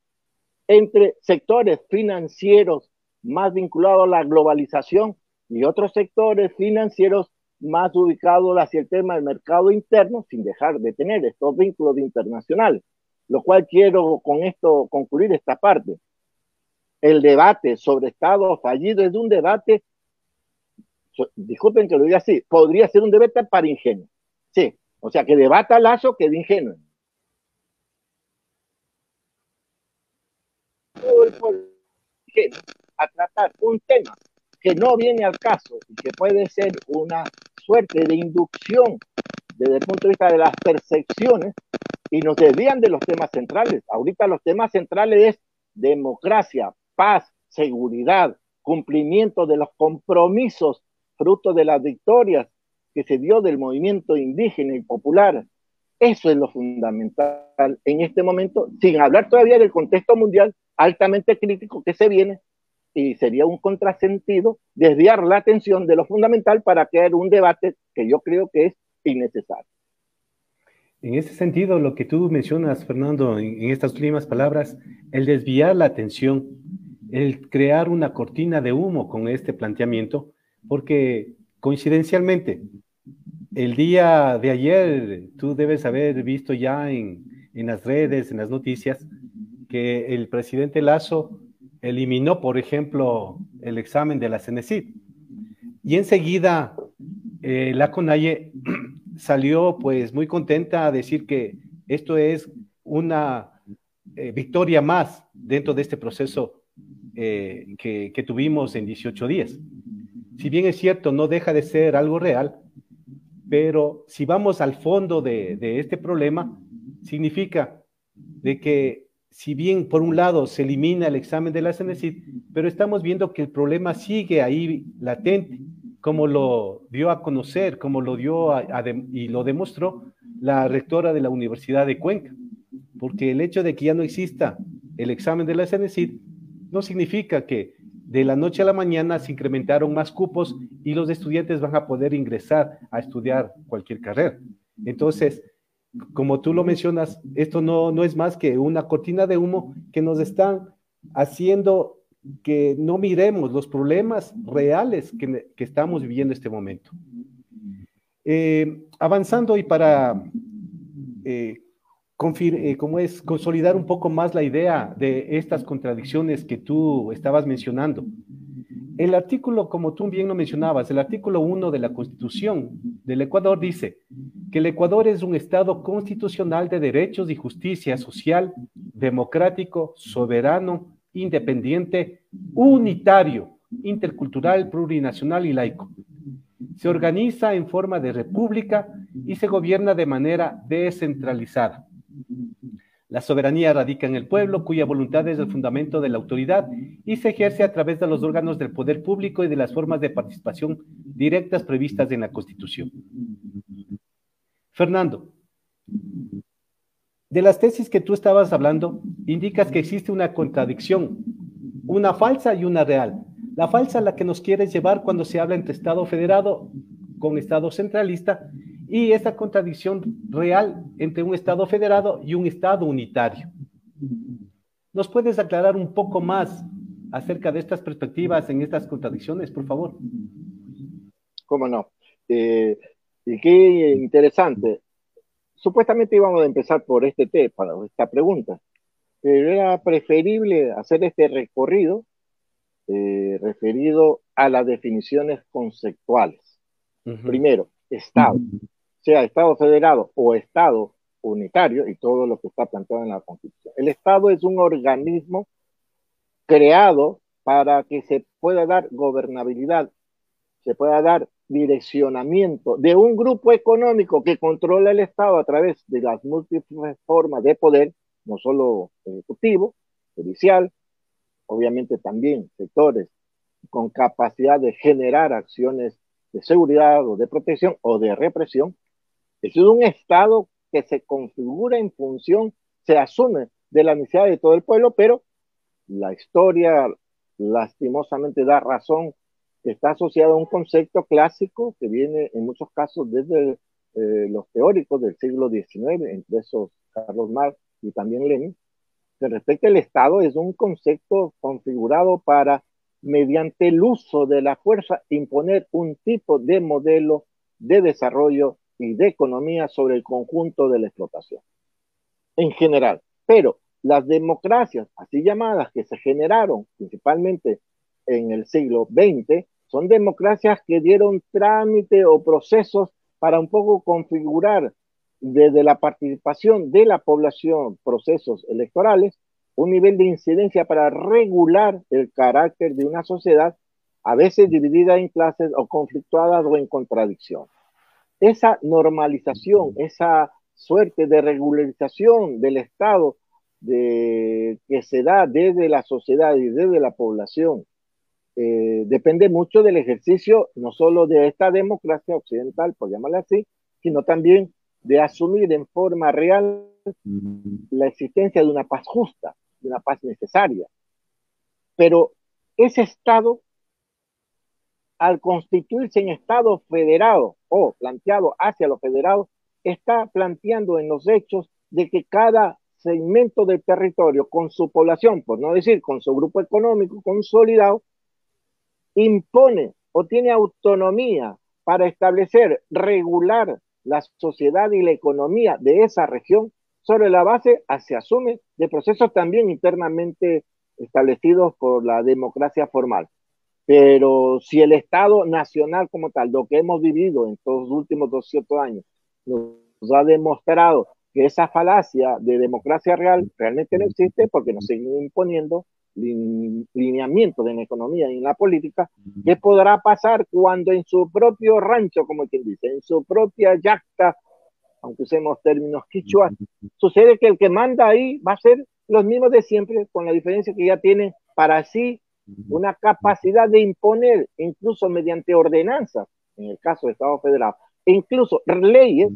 entre sectores financieros más vinculados a la globalización y otros sectores financieros más ubicados hacia el tema del mercado interno sin dejar de tener estos vínculos internacionales. Lo cual quiero con esto concluir esta parte. El debate sobre Estado fallido es un debate, disculpen que lo diga así, podría ser un debate para ingenuo. Sí, o sea, que debata Lazo que de ingenuo. A tratar un tema que no viene al caso y que puede ser una suerte de inducción desde el punto de vista de las percepciones y nos desvían de los temas centrales. Ahorita los temas centrales es democracia, paz, seguridad, cumplimiento de los compromisos fruto de las victorias que se dio del movimiento indígena y popular. Eso es lo fundamental en este momento, sin hablar todavía del contexto mundial altamente crítico que se viene y sería un contrasentido desviar la atención de lo fundamental para crear un debate que yo creo que es innecesario. En ese sentido, lo que tú mencionas, Fernando, en, estas últimas palabras, el desviar la atención, el crear una cortina de humo con este planteamiento, porque coincidencialmente, el día de ayer, tú debes haber visto ya en, en las redes, en las noticias, que el presidente Lazo eliminó, por ejemplo, el examen de la CENESID. Y enseguida eh, la CONAIE salió pues muy contenta a decir que esto es una eh, victoria más dentro de este proceso eh, que, tuvimos en 18 días. Si bien es cierto, no deja de ser algo real, pero si vamos al fondo de, de este problema, significa de que si bien por un lado se elimina el examen de la CENESID, pero estamos viendo que el problema sigue ahí latente, como lo dio a conocer, como lo dio y lo demostró la rectora de la Universidad de Cuenca, porque el hecho de que ya no exista el examen de la CENESID no significa que de la noche a la mañana se incrementaron más cupos y los estudiantes van a poder ingresar a estudiar cualquier carrera. Entonces, como tú lo mencionas, esto no, no es más que una cortina de humo que nos están haciendo que no miremos los problemas reales que, que estamos viviendo en este momento. Eh, avanzando y para, eh, eh, es, consolidar un poco más la idea de estas contradicciones que tú estabas mencionando. El artículo, como tú bien lo mencionabas, el artículo 1 de la Constitución del Ecuador dice que el Ecuador es un Estado constitucional de derechos y justicia social, democrático, soberano, independiente, unitario, intercultural, plurinacional y laico. Se organiza en forma de república y se gobierna de manera descentralizada. La soberanía radica en el pueblo, cuya voluntad es el fundamento de la autoridad y se ejerce a través de los órganos del poder público y de las formas de participación directas previstas en la Constitución. Fernando, de las tesis que tú estabas hablando, indicas que existe una contradicción, una falsa y una real. La falsa la que nos quieres llevar cuando se habla entre Estado federado con Estado centralista y esa contradicción real entre un Estado federado y un Estado unitario. ¿Nos puedes aclarar un poco más acerca de estas perspectivas en estas contradicciones, por favor? Cómo no. Eh, y qué interesante. Supuestamente íbamos a empezar por este tema, esta pregunta, pero era preferible hacer este recorrido eh, referido a las definiciones conceptuales. Primero, Estado, sea Estado federado o Estado unitario, y todo lo que está planteado en la Constitución. El Estado es un organismo creado para que se pueda dar gobernabilidad, se pueda dar direccionamiento de un grupo económico que controla el Estado a través de las múltiples formas de poder, no solo ejecutivo, judicial, obviamente también sectores con capacidad de generar acciones de seguridad o de protección o de represión. Es un Estado que se configura en función, se asume de la necesidad de todo el pueblo, pero la historia lastimosamente da razón está asociado a un concepto clásico que viene en muchos casos desde eh, los teóricos del siglo XIX, entre esos Carlos Marx y también Lenin, que respecto al Estado es un concepto configurado para, mediante el uso de la fuerza, imponer un tipo de modelo de desarrollo y de economía sobre el conjunto de la explotación en general. Pero las democracias, así llamadas, que se generaron principalmente en el siglo XX, son democracias que dieron trámite o procesos para un poco configurar desde la participación de la población, procesos electorales, un nivel de incidencia para regular el carácter de una sociedad, a veces dividida en clases o conflictuadas o en contradicción. Esa normalización, esa suerte de regularización del Estado de, que se da desde la sociedad y desde la población, eh, depende mucho del ejercicio no solo de esta democracia occidental, por llamarla así, sino también de asumir en forma real la existencia de una paz justa, de una paz necesaria. Pero ese Estado, al constituirse en Estado federado o planteado hacia lo federado, está planteando en los hechos de que cada segmento del territorio con su población, por no decir con su grupo económico consolidado, impone o tiene autonomía para establecer, regular la sociedad y la economía de esa región sobre la base, se asume, de procesos también internamente establecidos por la democracia formal. Pero si el Estado nacional como tal, lo que hemos vivido en estos últimos 200 años, nos ha demostrado que esa falacia de democracia real realmente no existe porque nos siguen imponiendo lineamientos en la economía y en la política, ¿qué podrá pasar cuando en su propio rancho, como quien dice, en su propia yacta, aunque usemos términos quichua, sucede que el que manda ahí va a ser los mismos de siempre, con la diferencia que ya tienen para sí una capacidad de imponer, incluso mediante ordenanzas, en el caso de Estado Federal, e incluso leyes,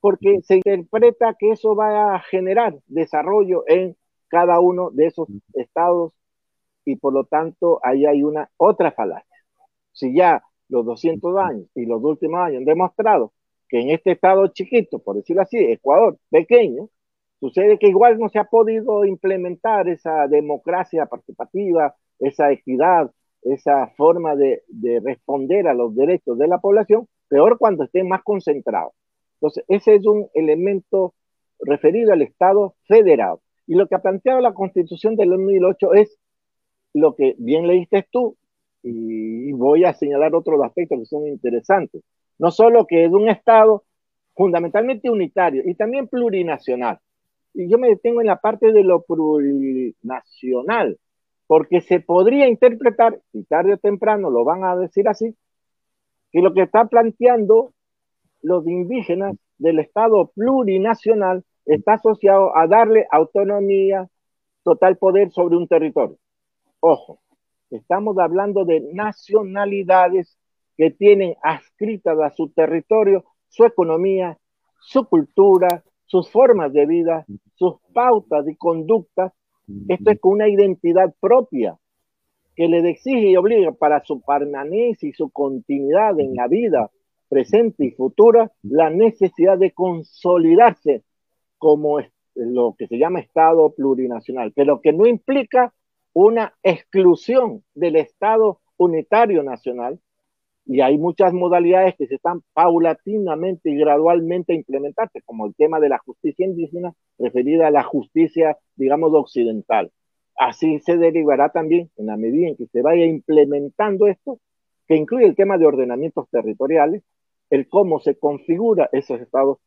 porque se interpreta que eso va a generar desarrollo en cada uno de esos estados y por lo tanto ahí hay una otra falacia. Si ya los 200 años y los últimos años han demostrado que en este estado chiquito, por decirlo así, Ecuador pequeño, sucede que igual no se ha podido implementar esa democracia participativa, esa equidad, esa forma de, de responder a los derechos de la población, peor cuando estén más concentrados. Entonces, ese es un elemento referido al Estado federado. Y lo que ha planteado la Constitución del 2008 es lo que bien leíste tú, y voy a señalar otros aspectos que son interesantes. No solo que es un Estado fundamentalmente unitario y también plurinacional. Y yo me detengo en la parte de lo plurinacional, porque se podría interpretar, y tarde o temprano lo van a decir así, que lo que está planteando los indígenas del Estado plurinacional está asociado a darle autonomía, total poder sobre un territorio. Ojo, estamos hablando de nacionalidades que tienen adscritas a su territorio su economía, su cultura, sus formas de vida, sus pautas y conductas. Esto es con una identidad propia que le exige y obliga para su permanencia y su continuidad en la vida presente y futura la necesidad de consolidarse como lo que se llama Estado plurinacional, pero que no implica una exclusión del Estado unitario nacional. Y hay muchas modalidades que se están paulatinamente y gradualmente implementarse, como el tema de la justicia indígena referida a la justicia, digamos, occidental. así se derivará también en la medida en que se vaya implementando esto, que incluye el tema de ordenamientos territoriales, el cómo se configura esos estados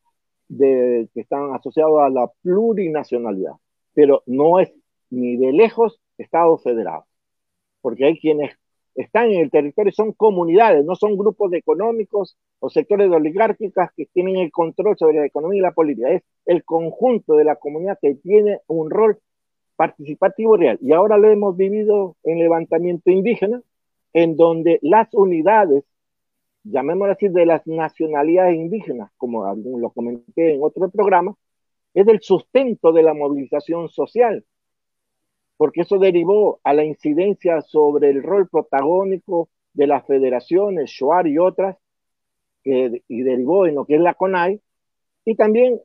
de, que están asociados a la plurinacionalidad, pero no es ni de lejos Estado federal, porque hay quienes están en el territorio son comunidades, no son grupos económicos o sectores de oligárquicas que tienen el control sobre la economía y la política, es el conjunto de la comunidad que tiene un rol participativo real. Y ahora lo hemos vivido en levantamiento indígena, en donde las unidades, llamémoslo así, de las nacionalidades indígenas, como lo comenté en otro programa, es el sustento de la movilización social porque eso derivó a la incidencia sobre el rol protagónico de las federaciones, Shoar y otras, y derivó en lo que es la CONAI, y también,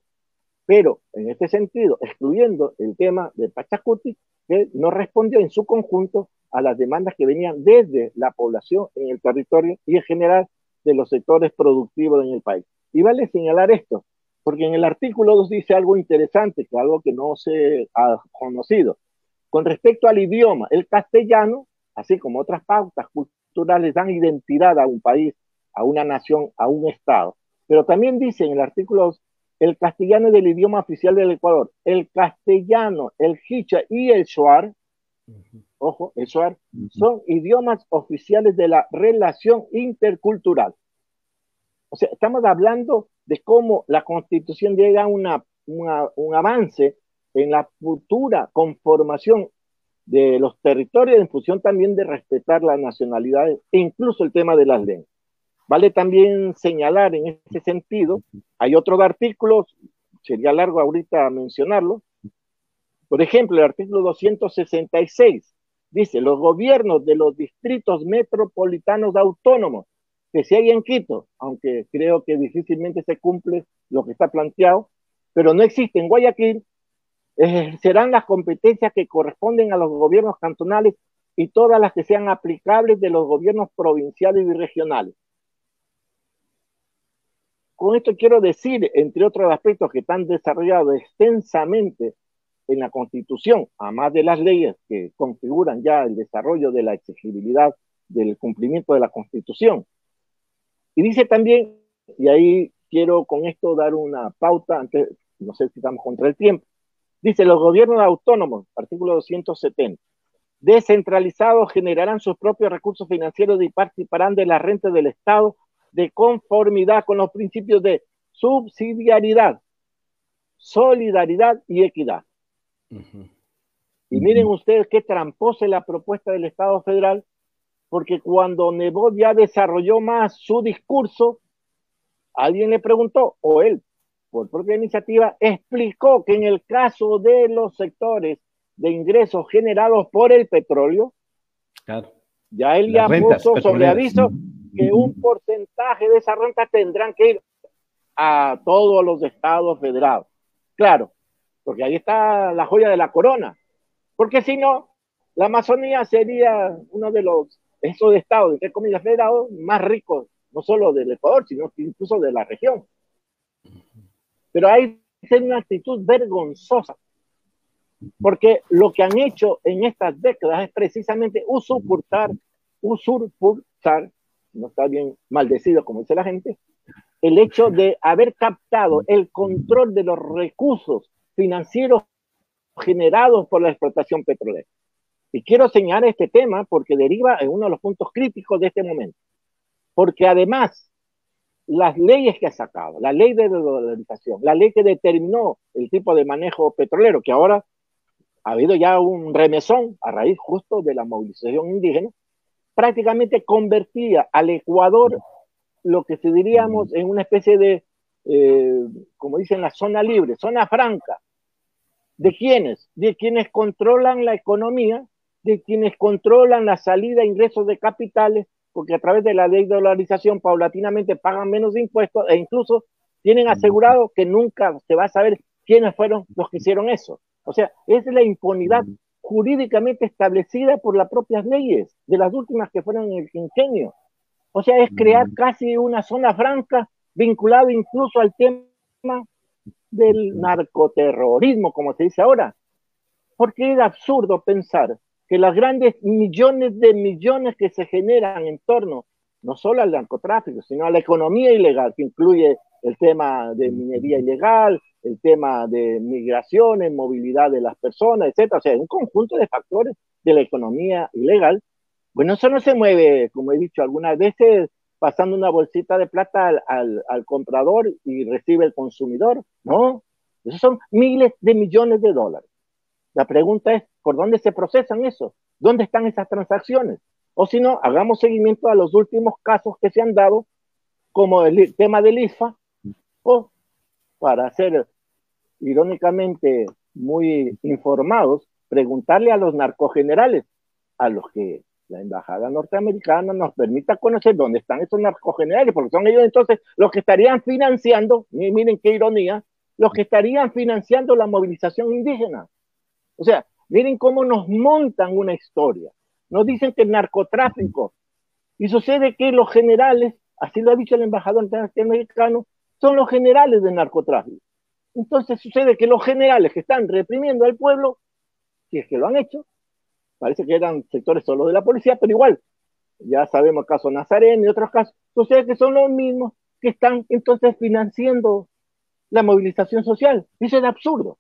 pero en este sentido, excluyendo el tema de Pachacuti, que no respondió en su conjunto a las demandas que venían desde la población en el territorio y en general de los sectores productivos en el país. Y vale señalar esto, porque en el artículo 2 dice algo interesante, que algo que no se ha conocido. Con respecto al idioma, el castellano, así como otras pautas culturales, dan identidad a un país, a una nación, a un Estado. Pero también dice en el artículo el castellano es el idioma oficial del Ecuador. El castellano, el hicha y el shuar, ojo, el shuar, son idiomas oficiales de la relación intercultural. O sea, estamos hablando de cómo la constitución llega a una, un avance en la futura conformación de los territorios en función también de respetar las nacionalidades e incluso el tema de las leyes. Vale también señalar en ese sentido, hay otros artículos, sería largo ahorita mencionarlo. Por ejemplo, el artículo 266 dice, los gobiernos de los distritos metropolitanos autónomos que si hay en Quito, aunque creo que difícilmente se cumple lo que está planteado, pero no existe en Guayaquil, serán las competencias que corresponden a los gobiernos cantonales y todas las que sean aplicables de los gobiernos provinciales y regionales. Con esto quiero decir, entre otros aspectos que están desarrollados extensamente en la Constitución, además de las leyes que configuran ya el desarrollo de la exigibilidad del cumplimiento de la Constitución. Y dice también, y ahí quiero con esto dar una pauta, antes, no sé si estamos contra el tiempo, Dice, los gobiernos autónomos, artículo 270, descentralizados generarán sus propios recursos financieros y participarán de la renta del Estado de conformidad con los principios de subsidiariedad, solidaridad y equidad. Y miren ustedes qué tramposa es la propuesta del Estado federal, porque cuando Nebot ya desarrolló más su discurso, alguien le preguntó, o él, por propia iniciativa, explicó que en el caso de los sectores de ingresos generados por el petróleo, ya él ya puso sobre aviso que un porcentaje de esa renta tendrán que ir a todos los estados federados. Claro, porque ahí está la joya de la corona. Porque si no, la Amazonía sería uno de los, esos estados, entre comillas, federados más ricos, no solo del Ecuador, sino incluso de la región. Pero hay una actitud vergonzosa, porque lo que han hecho en estas décadas es precisamente usurpar, usurpar, no está bien maldecido como dice la gente, el hecho de haber captado el control de los recursos financieros generados por la explotación petrolera. Y quiero señalar este tema porque deriva en uno de los puntos críticos de este momento. Porque además las leyes que ha sacado, la ley de dolarización, la ley que determinó el tipo de manejo petrolero, que ahora ha habido ya un remesón a raíz justo de la movilización indígena, prácticamente convertía al Ecuador lo que se diríamos en una especie de, eh, como dicen, la zona libre, zona franca. ¿De quiénes? De quienes controlan la economía, de quienes controlan la salida e ingresos de capitales, porque a través de la ley de dolarización paulatinamente pagan menos impuestos e incluso tienen asegurado que nunca se va a saber quiénes fueron los que hicieron eso. O sea, es la impunidad jurídicamente establecida por las propias leyes, de las últimas que fueron en el quinquenio. O sea, es crear casi una zona franca vinculada incluso al tema del narcoterrorismo, como se dice ahora. porque es absurdo pensar que las grandes millones de millones que se generan en torno no solo al narcotráfico, sino a la economía ilegal, que incluye el tema de minería ilegal, el tema de migraciones, movilidad de las personas, etcétera, o sea, un conjunto de factores de la economía ilegal. Bueno, eso no se mueve, como he dicho algunas veces, pasando una bolsita de plata al, al comprador y recibe el consumidor, no, esos son miles de millones de dólares. La pregunta es, ¿por dónde se procesan eso? ¿Dónde están esas transacciones? O si no, hagamos seguimiento a los últimos casos que se han dado, como el tema del IFA, o para ser irónicamente muy informados, preguntarle a los narcogenerales, a los que la embajada norteamericana nos permita conocer dónde están esos narcogenerales, porque son ellos entonces los que estarían financiando, miren qué ironía, los que estarían financiando la movilización indígena. O sea, miren cómo nos montan una historia. Nos dicen que el narcotráfico, y sucede que los generales, así lo ha dicho el embajador norteamericano, son los generales del narcotráfico. Entonces sucede que los generales que están reprimiendo al pueblo, si es que lo han hecho, parece que eran sectores solo de la policía, pero igual, ya sabemos el caso Nazareno y otros casos, sucede que son los mismos que están entonces financiando la movilización social. Eso es absurdo.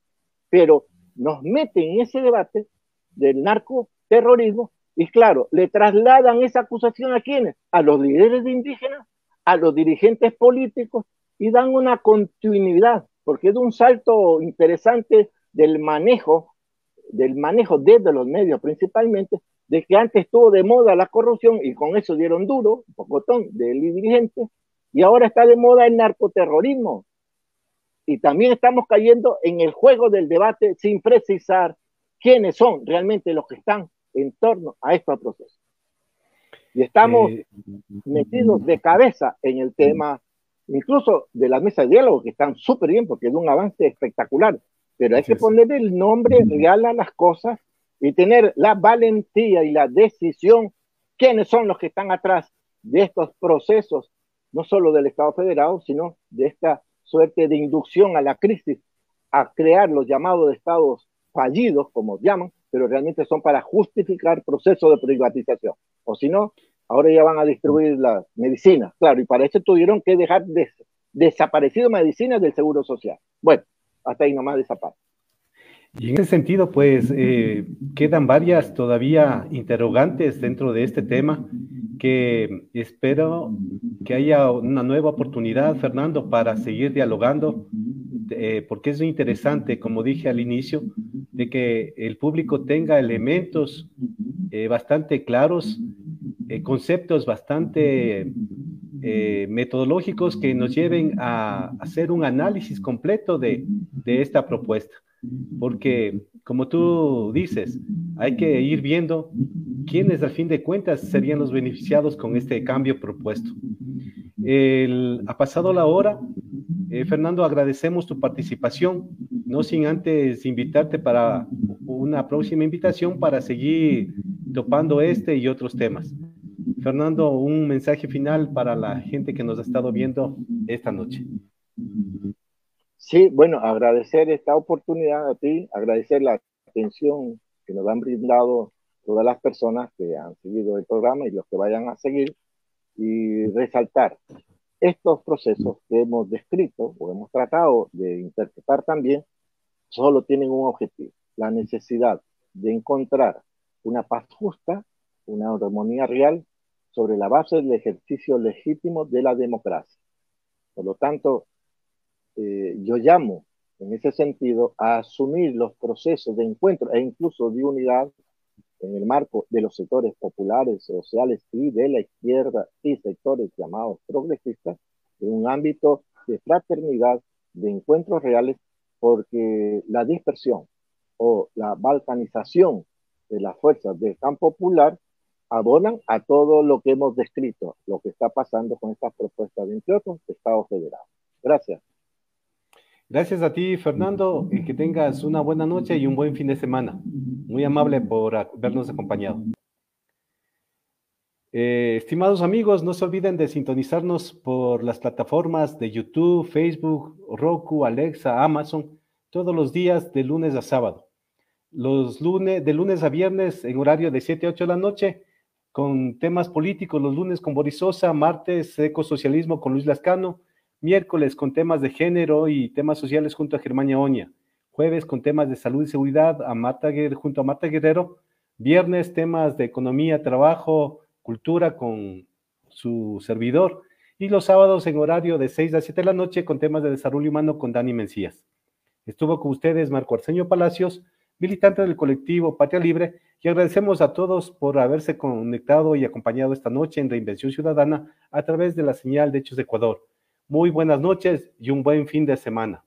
Pero nos meten en ese debate del narcoterrorismo y claro, le trasladan esa acusación a quienes? A los líderes indígenas, a los dirigentes políticos y dan una continuidad, porque es un salto interesante del manejo, del manejo desde los medios principalmente, de que antes estuvo de moda la corrupción y con eso dieron duro, un pocotón de dirigentes, y ahora está de moda el narcoterrorismo, y también estamos cayendo en el juego del debate sin precisar quiénes son realmente los que están en torno a estos procesos. Y estamos eh, metidos de cabeza en el tema, incluso de la mesa de diálogo, que están súper bien porque es un avance espectacular, pero hay que poner el nombre real a las cosas y tener la valentía y la decisión quiénes son los que están atrás de estos procesos, no solo del Estado federado, sino de esta suerte de inducción a la crisis, a crear los llamados estados fallidos, como llaman, pero realmente son para justificar procesos de privatización. O si no, ahora ya van a distribuir las medicinas, claro, y para eso tuvieron que dejar desaparecido medicinas del Seguro Social. Bueno, hasta ahí nomás desaparece. Y en ese sentido, pues, eh, quedan varias todavía interrogantes dentro de este tema que espero que haya una nueva oportunidad, Fernando, para seguir dialogando, eh, porque es interesante, como dije al inicio, de que el público tenga elementos eh, bastante claros, eh, conceptos bastante metodológicos que nos lleven a hacer un análisis completo de, de esta propuesta. Porque, como tú dices, hay que ir viendo quiénes al fin de cuentas serían los beneficiados con este cambio propuesto. ha pasado la hora. Eh, Fernando, agradecemos tu participación, no sin antes invitarte para una próxima invitación para seguir topando este y otros temas. Fernando, un mensaje final para la gente que nos ha estado viendo esta noche. Sí, bueno, agradecer esta oportunidad a ti, agradecer la atención que nos han brindado todas las personas que han seguido el programa y los que vayan a seguir, y resaltar estos procesos que hemos descrito o hemos tratado de interpretar también, solo tienen un objetivo, la necesidad de encontrar una paz justa, una armonía real sobre la base del ejercicio legítimo de la democracia. Por lo tanto, eh, yo llamo en ese sentido a asumir los procesos de encuentro e incluso de unidad en el marco de los sectores populares, sociales y de la izquierda y sectores llamados progresistas, en un ámbito de fraternidad, de encuentros reales, porque la dispersión o la balcanización de las fuerzas del campo popular abonan a todo lo que hemos descrito, lo que está pasando con estas propuestas entre otros Estados Federados. Gracias. Gracias a ti, Fernando, y que tengas una buena noche y un buen fin de semana. Muy amable por habernos acompañado. Eh, estimados amigos, no se olviden de sintonizarnos por las plataformas de YouTube, Facebook, Roku, Alexa, Amazon, todos los días de lunes a sábado. los lunes, de lunes a viernes en horario de 7 a 8 de la noche, con temas políticos, los lunes con Boris Sosa, martes ecosocialismo con Luis Lascano, miércoles con temas de género y temas sociales junto a Germania Oña, jueves con temas de salud y seguridad a Marta, junto a Marta Guerrero, viernes temas de economía, trabajo, cultura con su servidor, y los sábados en horario de 6 a 7 de la noche con temas de desarrollo humano con Dani Mencías. Estuvo con ustedes Marco Arsenio Palacios, militante del colectivo Patria Libre, y agradecemos a todos por haberse conectado y acompañado esta noche en Reinvención Ciudadana a través de la señal de Hechos de Ecuador. Muy buenas noches y un buen fin de semana.